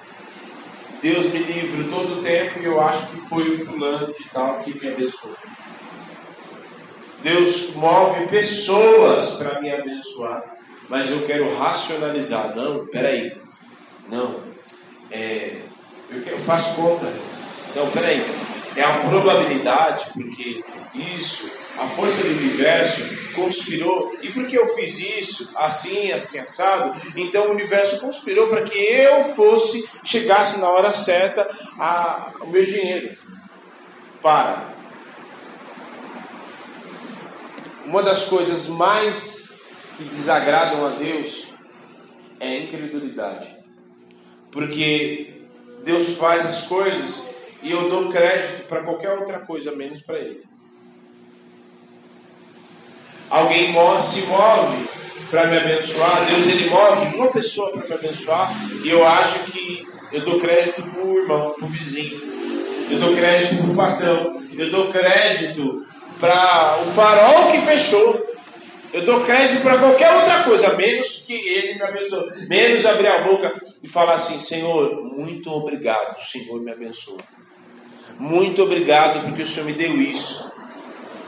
Deus me livra todo o tempo e eu acho que foi o fulano de tal que me abençoou. Deus move pessoas para me abençoar, mas eu quero racionalizar. Não, peraí. Não, é, eu, eu faço conta. Não, peraí. É a probabilidade, porque isso, a força do universo conspirou. E porque eu fiz isso, assim, assim, assado, então o universo conspirou para que eu fosse, chegasse na hora certa a, o meu dinheiro. Para. Uma das coisas mais que desagradam a Deus é a incredulidade. Porque Deus faz as coisas e eu dou crédito para qualquer outra coisa menos para Ele. Alguém se move para me abençoar, Deus ele move uma pessoa para me abençoar e eu acho que eu dou crédito para o irmão, para o vizinho, eu dou crédito para o patrão, eu dou crédito para o farol que fechou. Eu dou crédito para qualquer outra coisa, menos que ele me abençoe. Menos abrir a boca e falar assim: Senhor, muito obrigado, o Senhor me abençoa. Muito obrigado porque o Senhor me deu isso.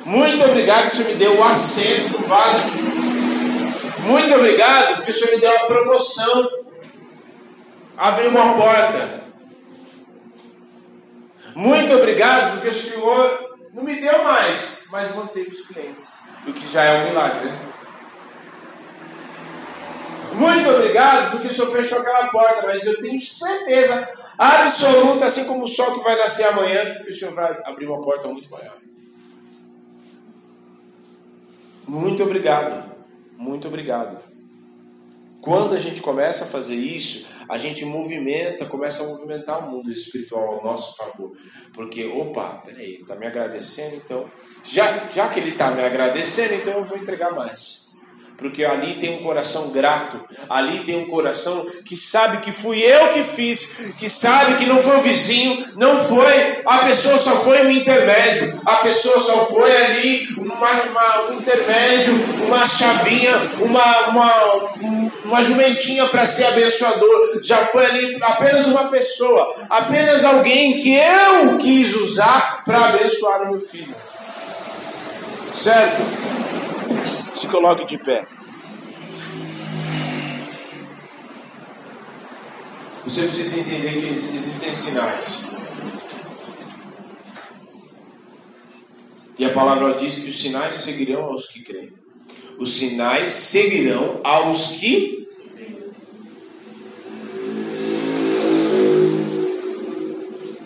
Muito obrigado porque o Senhor me deu o assento do vaso. Muito obrigado porque o Senhor me deu a promoção. Abriu uma porta. Muito obrigado porque o Senhor não me deu mais, mas manteve os clientes. O que já é um milagre, né? Muito obrigado, porque o Senhor fechou aquela porta, mas eu tenho certeza absoluta, assim como o sol que vai nascer amanhã, que o Senhor vai abrir uma porta muito maior. Muito obrigado, muito obrigado. Quando a gente começa a fazer isso, a gente movimenta, começa a movimentar o mundo espiritual ao nosso favor. Porque, opa, peraí, ele está me agradecendo, então. Já, já que ele está me agradecendo, então eu vou entregar mais porque ali tem um coração grato, ali tem um coração que sabe que fui eu que fiz, que sabe que não foi o vizinho, não foi, a pessoa só foi um intermédio, a pessoa só foi ali uma, uma um intermédio, uma chavinha, uma, uma, uma jumentinha para ser abençoador, já foi ali apenas uma pessoa, apenas alguém que eu quis usar para abençoar o meu filho. Certo? Se coloque de pé. Você precisa entender que existem sinais. E a palavra diz que os sinais seguirão aos que creem. Os sinais seguirão aos que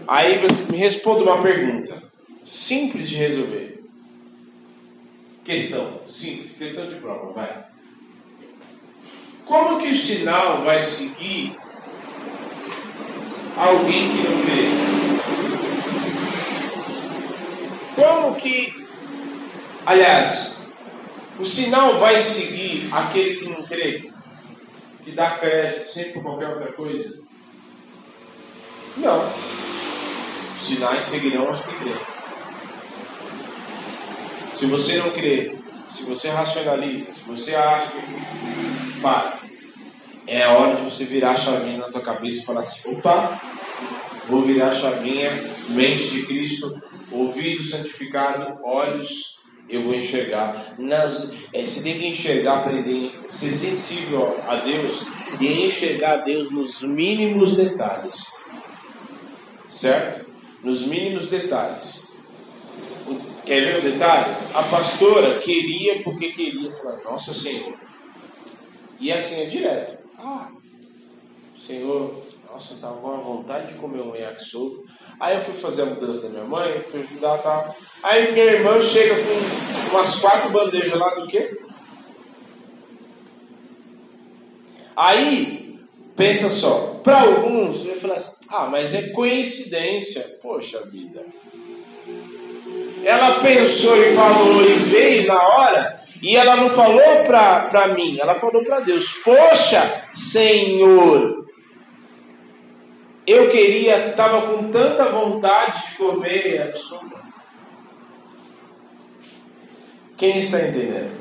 Aí você me responda uma pergunta simples de resolver. Questão, simples, questão de prova, vai. Como que o sinal vai seguir alguém que não crê? Como que, aliás, O sinal vai seguir aquele que não crê, que dá crédito sempre por qualquer outra coisa? Não. Os sinais seguirão os que crêem. Se você não crê, se você racionaliza, se você acha que. Para. É a hora de você virar a chavinha na tua cabeça e falar assim: opa, vou virar a chavinha, mente de Cristo, ouvido santificado, olhos eu vou enxergar. Nas, é, você tem que enxergar, aprender, ser sensível a Deus e enxergar a Deus nos mínimos detalhes. Certo? Nos mínimos detalhes. Quer ver o detalhe? A pastora queria porque queria falar, nossa Senhor. E assim é direto. Ah, Senhor, nossa, estava com uma vontade de comer um yakisoba. Aí eu fui fazer a mudança da minha mãe, fui ajudar e tal. Aí minha irmã chega com umas quatro bandejas lá do quê? Aí, pensa só, para alguns, eu falo assim, ah, mas é coincidência. Poxa vida. Ela pensou e falou e veio na hora, e ela não falou para mim, ela falou para Deus: Poxa, Senhor, eu queria, estava com tanta vontade de comer a sopa. Quem está entendendo?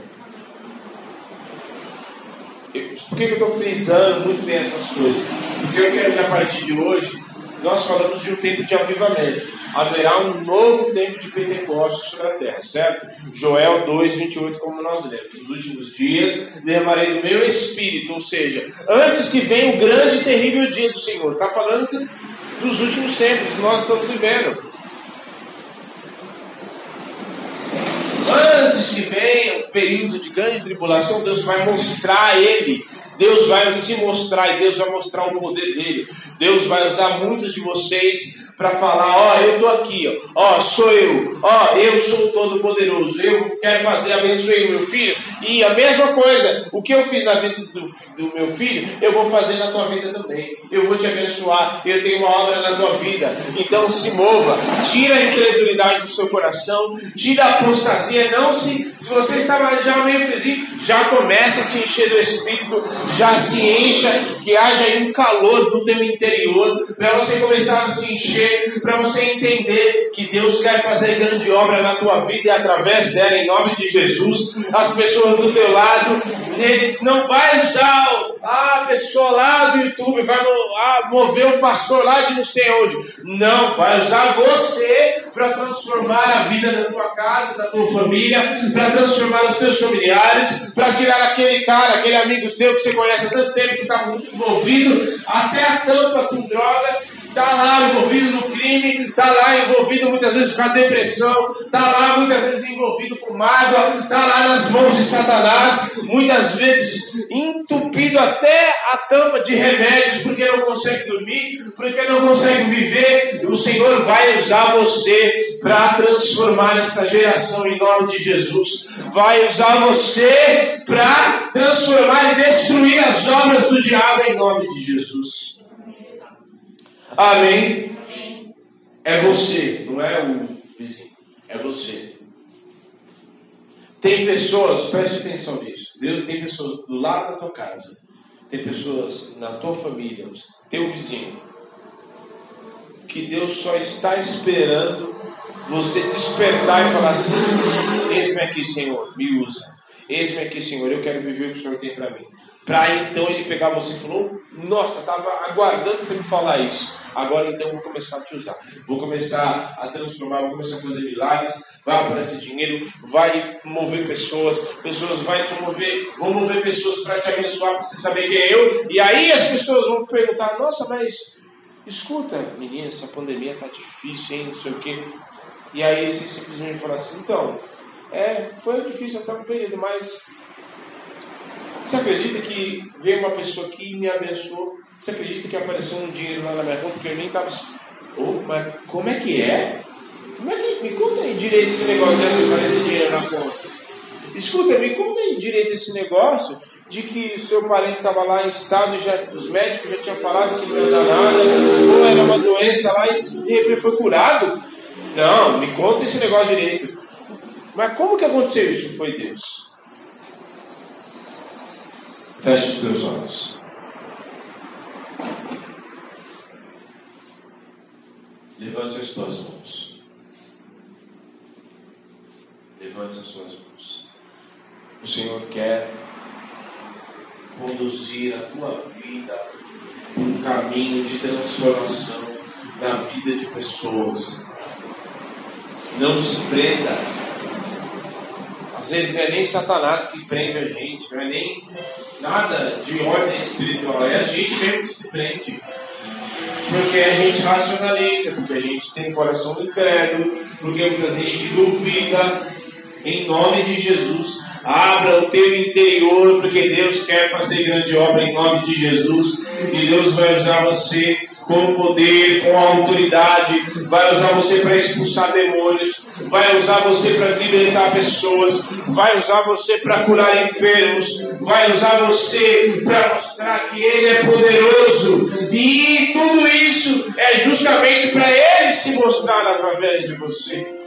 por que eu estou frisando muito bem essas coisas? Porque eu quero que a partir de hoje nós falamos de um tempo de avivamento haverá um novo tempo de Pentecostes sobre a terra, certo? Joel 2, 28, como nós lemos. Nos últimos dias derramarei do meu espírito, ou seja, antes que venha o grande e terrível dia do Senhor. Está falando dos últimos tempos nós estamos vivendo. Antes que venha o período de grande tribulação, Deus vai mostrar a Ele Deus vai se mostrar e Deus vai mostrar o poder dele. Deus vai usar muitos de vocês para falar: Ó, oh, eu estou aqui, ó, oh, sou eu, ó, oh, eu sou todo poderoso, eu quero fazer, abençoe meu filho. E a mesma coisa, o que eu fiz na vida do, do meu filho, eu vou fazer na tua vida também. Eu vou te abençoar, eu tenho uma obra na tua vida. Então se mova, tira a incredulidade do seu coração, tira a apostasia. Não se, se você está já meio frisinho, já começa a se encher do Espírito, já se encha, que haja aí um calor no teu interior, para você começar a se encher, para você entender que Deus quer fazer grande obra na tua vida e através dela, em nome de Jesus, as pessoas do teu lado, ele não vai usar a pessoa lá do YouTube, vai mover o pastor lá de não sei onde. Não, vai usar você para transformar a vida da tua casa, da tua família, para transformar os teus familiares, para tirar aquele cara, aquele amigo seu que você conhece há tanto tempo que está muito envolvido, até a tampa com drogas, está lá envolvido no crime, está lá envolvido muitas vezes com a depressão, está lá muitas vezes envolvido com mágoa, está lá nas mãos de Satanás, muitas vezes entupido até a tampa de remédios, porque não consegue dormir, porque não consegue viver. O Senhor vai usar você para transformar esta geração em nome de Jesus. Vai usar você para transformar e destruir as obras do diabo em nome de Jesus. Amém? É você, não é o vizinho, é você. Tem pessoas, preste atenção nisso. Deus tem pessoas do lado da tua casa, tem pessoas na tua família, teu vizinho, que Deus só está esperando você despertar e falar assim: Eis-me aqui, Senhor, me usa. Eis-me aqui, Senhor, eu quero viver o que o Senhor tem para mim. Para então ele pegar você e falou: Nossa, estava aguardando você me falar isso. Agora então vou começar a te usar. Vou começar a transformar, vou começar a fazer milagres. Vai aparecer dinheiro, vai mover pessoas, pessoas vai te mover, vou mover pessoas para te abençoar, para você saber quem é eu. E aí as pessoas vão perguntar: Nossa, mas escuta, menina, essa pandemia tá difícil, hein? Não sei o quê. E aí você simplesmente fala assim: Então, é, foi difícil até um período, mas você acredita que veio uma pessoa aqui e me abençoou? Você acredita que apareceu um dinheiro lá na minha conta que eu nem estava. Oh, mas como é que é? Como é que... Me conta aí direito esse negócio de aparecer dinheiro na conta. Escuta, me conta aí direito esse negócio de que o seu parente estava lá em estado e já, os médicos já tinham falado que não ia dar nada, ou era uma doença lá e de repente foi curado. Não, me conta esse negócio direito. Mas como que aconteceu isso? Foi Deus. Feche os teus olhos. Levante as tuas mãos. Levante as suas mãos. O Senhor quer conduzir a tua vida um caminho de transformação na vida de pessoas. Não se prenda. Às vezes não é nem Satanás que prende a gente, não é nem nada de ordem espiritual, é a gente mesmo que se prende. Porque a gente racionaliza, porque a gente tem coração incrédulo, porque a gente duvida. Em nome de Jesus, abra o teu interior, porque Deus quer fazer grande obra em nome de Jesus. E Deus vai usar você com poder, com autoridade, vai usar você para expulsar demônios, vai usar você para libertar pessoas, vai usar você para curar enfermos, vai usar você para mostrar que Ele é poderoso, e tudo isso é justamente para Ele se mostrar através de você.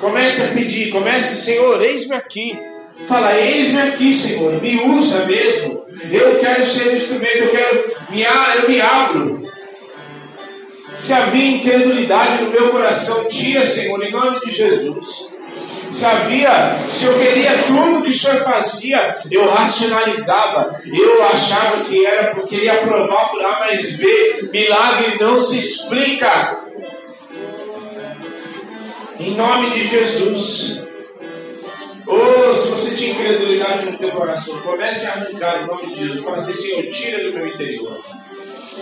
Comece a pedir, comece, Senhor, eis-me aqui. Fala, eis-me aqui, Senhor, me usa mesmo. Eu quero ser um instrumento, eu quero, me, eu me abro. Se havia incredulidade no meu coração, tira, Senhor, em nome de Jesus. Se havia, se eu queria tudo que o Senhor fazia, eu racionalizava, eu achava que era porque queria provar por A mais B. Milagre não se explica. Em nome de Jesus. Oh, se você tinha incredulidade no teu coração, comece a arrancar em nome de Jesus. Fala assim, Senhor, tira do meu interior.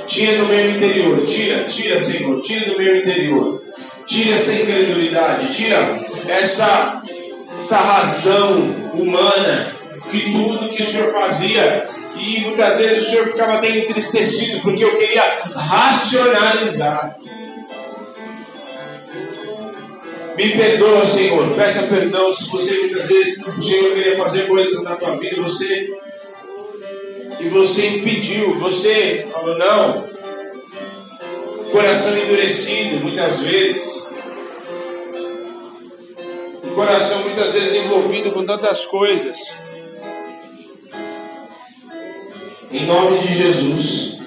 Tira do meu interior, tira, tira, Senhor, tira do meu interior. Tira essa incredulidade, tira essa, essa razão humana que tudo que o Senhor fazia e muitas vezes o Senhor ficava até entristecido porque eu queria racionalizar. Me perdoa, Senhor. Peça perdão se você muitas vezes o Senhor queria fazer coisas na tua vida, você e você impediu, você falou não. Coração endurecido, muitas vezes. O coração muitas vezes envolvido com tantas coisas. Em nome de Jesus.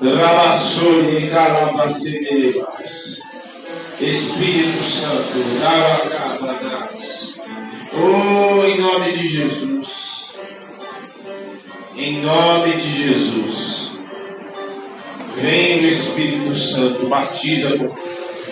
Rabassone calabacerebas. Espírito Santo, Oh, em nome de Jesus. Em nome de Jesus. Vem o Espírito Santo, batiza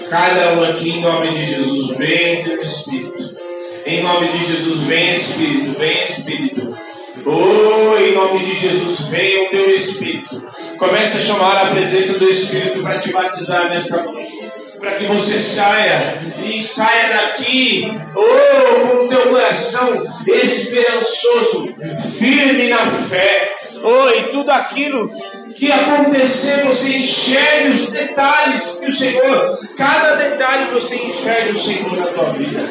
cada um aqui em nome de Jesus. Vem teu Espírito. Em nome de Jesus, vem Espírito, vem Espírito. Oh, em nome de Jesus, venha o teu Espírito. Comece a chamar a presença do Espírito para te batizar nesta noite para que você saia e saia daqui, oh, com o teu coração esperançoso, firme na fé, oh, e tudo aquilo que acontecer, você enxergue os detalhes que o Senhor, cada detalhe você enxergue o Senhor na tua vida.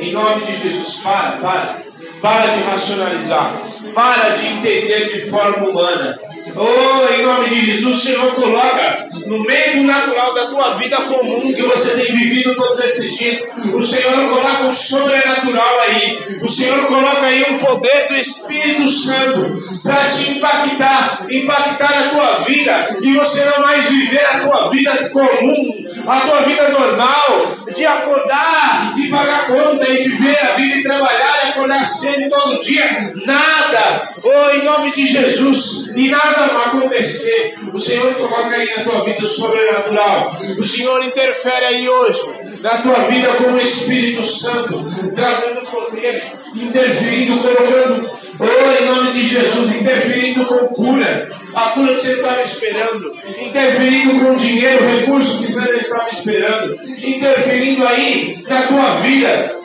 Em nome de Jesus, para, para, para de racionalizar, para de entender de forma humana. Oh, em nome de Jesus, o Senhor coloca no meio natural da tua vida comum que você tem vivido todos esses dias. O Senhor coloca o sobrenatural aí. O Senhor coloca aí um poder do Espírito Santo para te impactar, impactar a tua vida e você não mais viver a tua vida comum, a tua vida normal, de acordar e pagar conta e viver a vida e trabalhar e acordar cedo todo dia. Nada. Oh, em nome de Jesus. E nada acontecer. O Senhor coloca aí na tua vida sobrenatural. O Senhor interfere aí hoje na tua vida com o Espírito Santo, trazendo poder, interferindo, colocando, oh, em nome de Jesus, interferindo com cura, a cura que você estava esperando, interferindo com dinheiro, recurso que você estava esperando, interferindo aí na tua vida,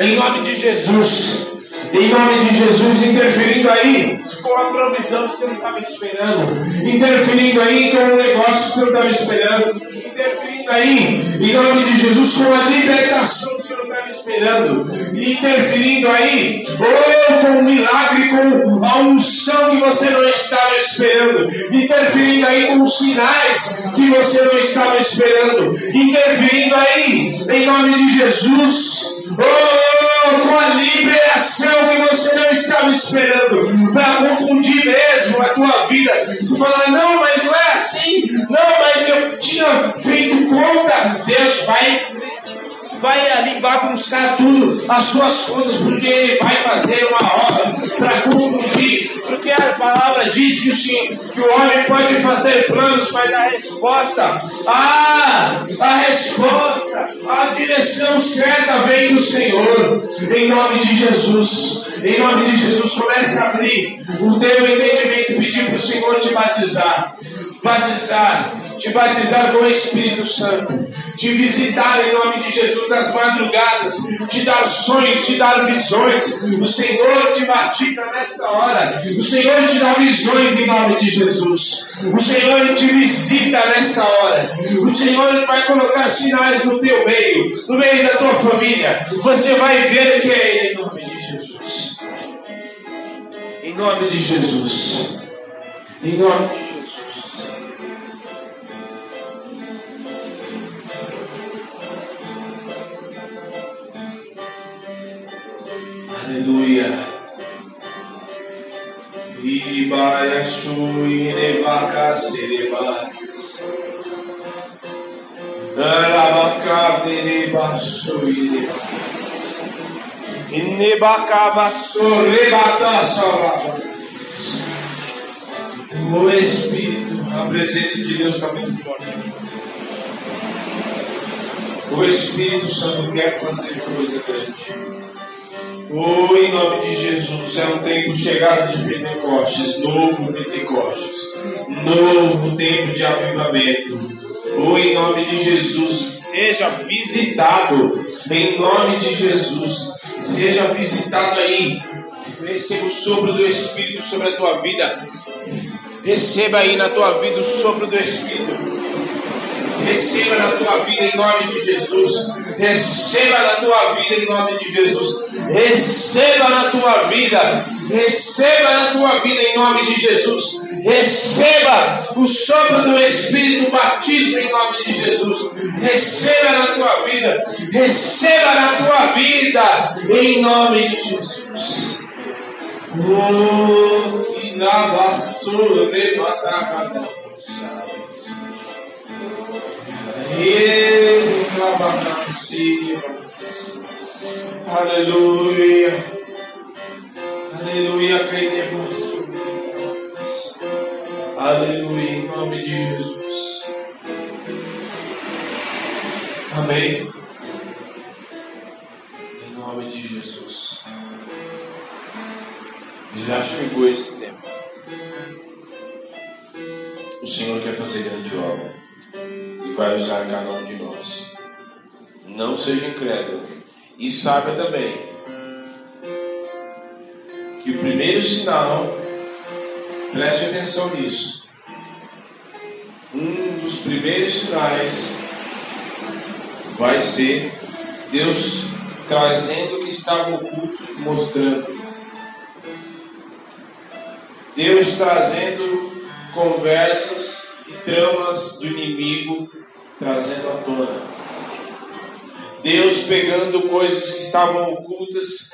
em nome de Jesus. Em nome de Jesus, interferindo aí com a provisão que você não estava esperando, interferindo aí com o negócio que você não estava esperando, interferindo aí, em nome de Jesus, com a libertação que você não estava esperando, interferindo aí, ou com o milagre, com a unção que você não estava esperando, interferindo aí com os sinais que você não estava esperando, interferindo aí, em nome de Jesus, Oh, com a liberação que você não estava esperando, para confundir mesmo a tua vida. Você fala, não, mas não é assim, não, mas eu tinha feito conta. Deus vai vai ali bagunçar tudo, as suas contas, porque ele vai fazer uma obra para confundir. Porque a palavra diz que o, Senhor, que o homem pode fazer planos, mas a resposta, ah, a resposta, a direção certa vem do Senhor. Em nome de Jesus, em nome de Jesus, comece a abrir o teu entendimento e pedir para o Senhor te batizar. Batizar te batizar com o Espírito Santo, te visitar em nome de Jesus nas madrugadas, te dar sonhos, te dar visões. O Senhor te batiza nesta hora, o Senhor te dá visões em nome de Jesus. O Senhor te visita nesta hora, o Senhor vai colocar sinais no teu meio, no meio da tua família. Você vai ver que é Ele em nome de Jesus. Em nome de Jesus. Em nome Aleluia. Ibaya shuine baka sereba. Arabaka bere basuine. Inebaka basore bata salava. O Espírito, a presença de Deus está muito forte. O Espírito Santo quer fazer coisa grande. Oh, em nome de Jesus, é um tempo chegado de Pentecostes, novo Pentecostes, novo tempo de avivamento. Oh, em nome de Jesus, seja visitado, em nome de Jesus, seja visitado aí. Receba o sopro do Espírito sobre a tua vida. Receba aí na tua vida o sopro do Espírito. Receba na tua vida em nome de Jesus. Receba na tua vida em nome de Jesus. Receba na tua vida. Receba na tua vida em nome de Jesus. Receba o sopro do Espírito, o batismo em nome de Jesus. Receba na tua vida. Receba na tua vida em nome de Jesus. Oh, que na vassoura levantar Aleluia. Aleluia. Aleluia. Em nome de Jesus. Amém. Em nome de Jesus. Já chegou esse tempo. O Senhor quer fazer grande obra e vai usar cada um de nós. Não seja incrédulo. E saiba também que o primeiro sinal, preste atenção nisso. Um dos primeiros sinais vai ser Deus trazendo o que estava oculto e mostrando. Deus trazendo conversas e tramas do inimigo trazendo à tona. Deus pegando coisas que estavam ocultas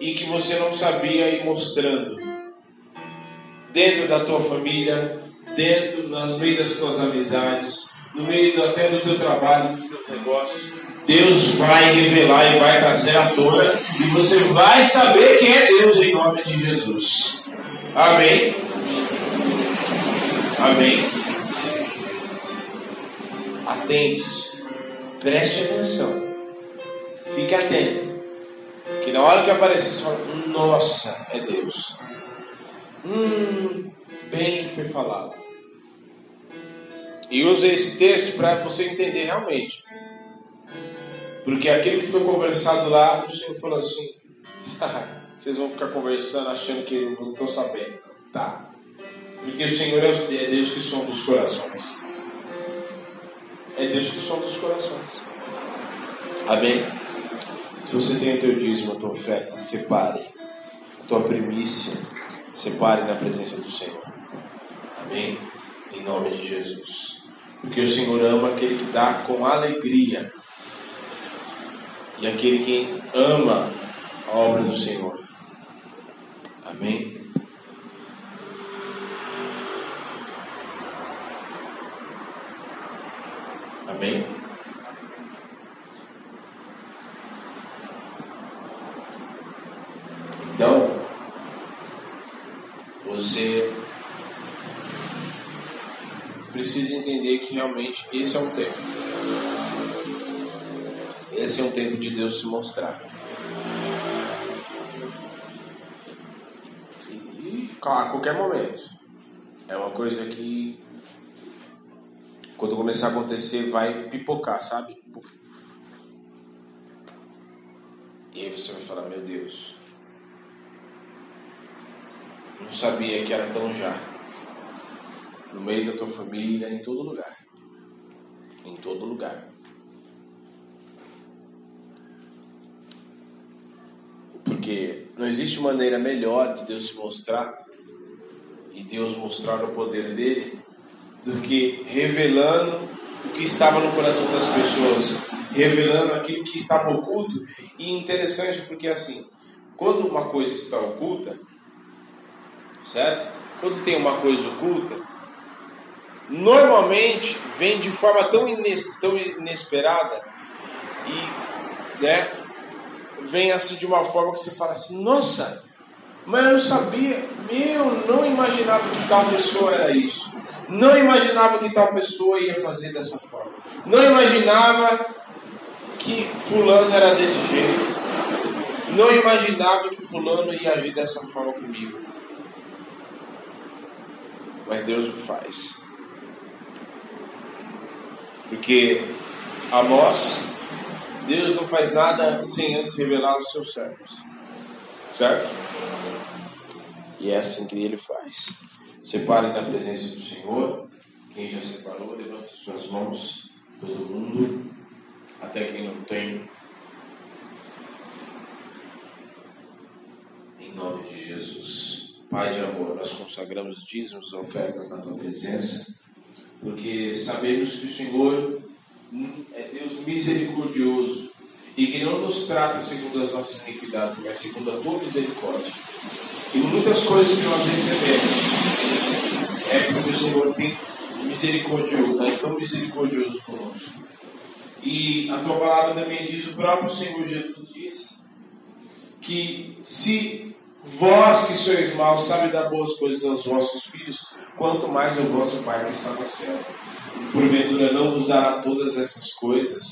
e que você não sabia e mostrando. Dentro da tua família, dentro, no meio das tuas amizades, no meio até do teu trabalho, dos teus negócios. Deus vai revelar e vai trazer à tona e você vai saber quem é Deus em nome de Jesus. Amém. Amém atente, preste atenção, fique atento, que na hora que aparecer, você fala, nossa, é Deus. Hum, bem que foi falado. E use esse texto para você entender realmente. Porque aquilo que foi conversado lá, o Senhor falou assim: vocês vão ficar conversando achando que eu não estou sabendo. Tá. Porque o Senhor é, é Deus que sonda os corações. É Deus que sonda os corações. Amém? Se você tem o teu dízimo, a tua oferta, separe. A tua primícia, separe na presença do Senhor. Amém? Em nome de Jesus. Porque o Senhor ama aquele que dá com alegria. E aquele que ama a obra do Senhor. Amém? Amém? Então, você precisa entender que realmente esse é um tempo. Esse é um tempo de Deus se mostrar. E a qualquer momento. É uma coisa que quando começar a acontecer vai pipocar, sabe? E aí você vai falar, meu Deus, não sabia que era tão já. No meio da tua família, em todo lugar. Em todo lugar. Porque não existe maneira melhor de Deus se mostrar e Deus mostrar o poder dele do que revelando o que estava no coração das pessoas, revelando aquilo que estava oculto. E interessante porque assim, quando uma coisa está oculta, certo? Quando tem uma coisa oculta, normalmente vem de forma tão, ines, tão inesperada e né, vem assim de uma forma que você fala assim, nossa, mas eu não sabia, meu, não imaginava que tal pessoa era isso. Não imaginava que tal pessoa ia fazer dessa forma. Não imaginava que fulano era desse jeito. Não imaginava que fulano ia agir dessa forma comigo mas Deus o faz. Porque a nós, Deus não faz nada sem antes revelar os seus servos. Certo? E é assim que ele faz. Separe na presença do Senhor. Quem já separou, levante suas mãos. Todo mundo. Até quem não tem. Em nome de Jesus. Pai de amor, nós consagramos dízimos e ofertas na tua presença, porque sabemos que o Senhor é Deus misericordioso e que não nos trata segundo as nossas iniquidades, mas segundo a tua misericórdia. E muitas coisas que nós recebemos é porque o Senhor tem misericordioso, é tão misericordioso conosco. E a tua palavra também diz, o próprio Senhor Jesus disse, que se Vós que sois maus, sabe dar boas coisas aos vossos filhos, quanto mais o vosso Pai que está no céu. Porventura não vos dará todas essas coisas.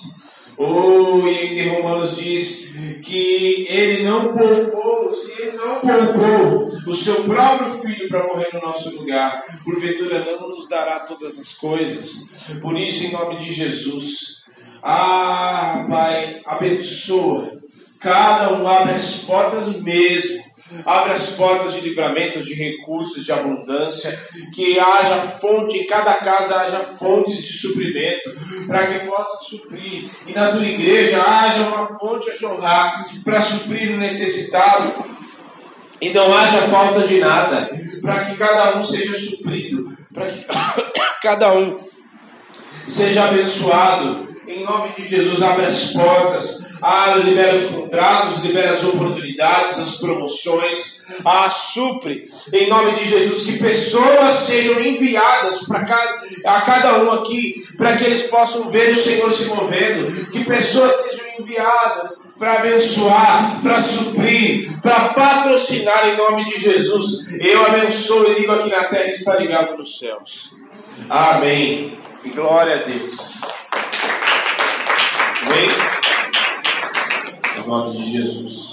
Oh, e Romanos diz que ele não poupou, se ele não poupou o seu próprio filho para morrer no nosso lugar, porventura não nos dará todas as coisas. Por isso, em nome de Jesus, ah, Pai, abençoa. Cada um abre as portas mesmo Abre as portas de livramentos, de recursos, de abundância. Que haja fonte, em cada casa haja fontes de suprimento, para que possa suprir. E na tua igreja haja uma fonte a jorrar para suprir o necessitado. E não haja falta de nada, para que cada um seja suprido, para que cada um seja abençoado. Em nome de Jesus, abre as portas ah, libera os contratos, libera as oportunidades, as promoções, ah, supre, em nome de Jesus, que pessoas sejam enviadas para cada, a cada um aqui, para que eles possam ver o Senhor se movendo, que pessoas sejam enviadas para abençoar, para suprir, para patrocinar em nome de Jesus. Eu abençoo e ligo aqui na terra e está ligado nos céus. Amém. E glória a Deus. Amém. Nome de Jesus.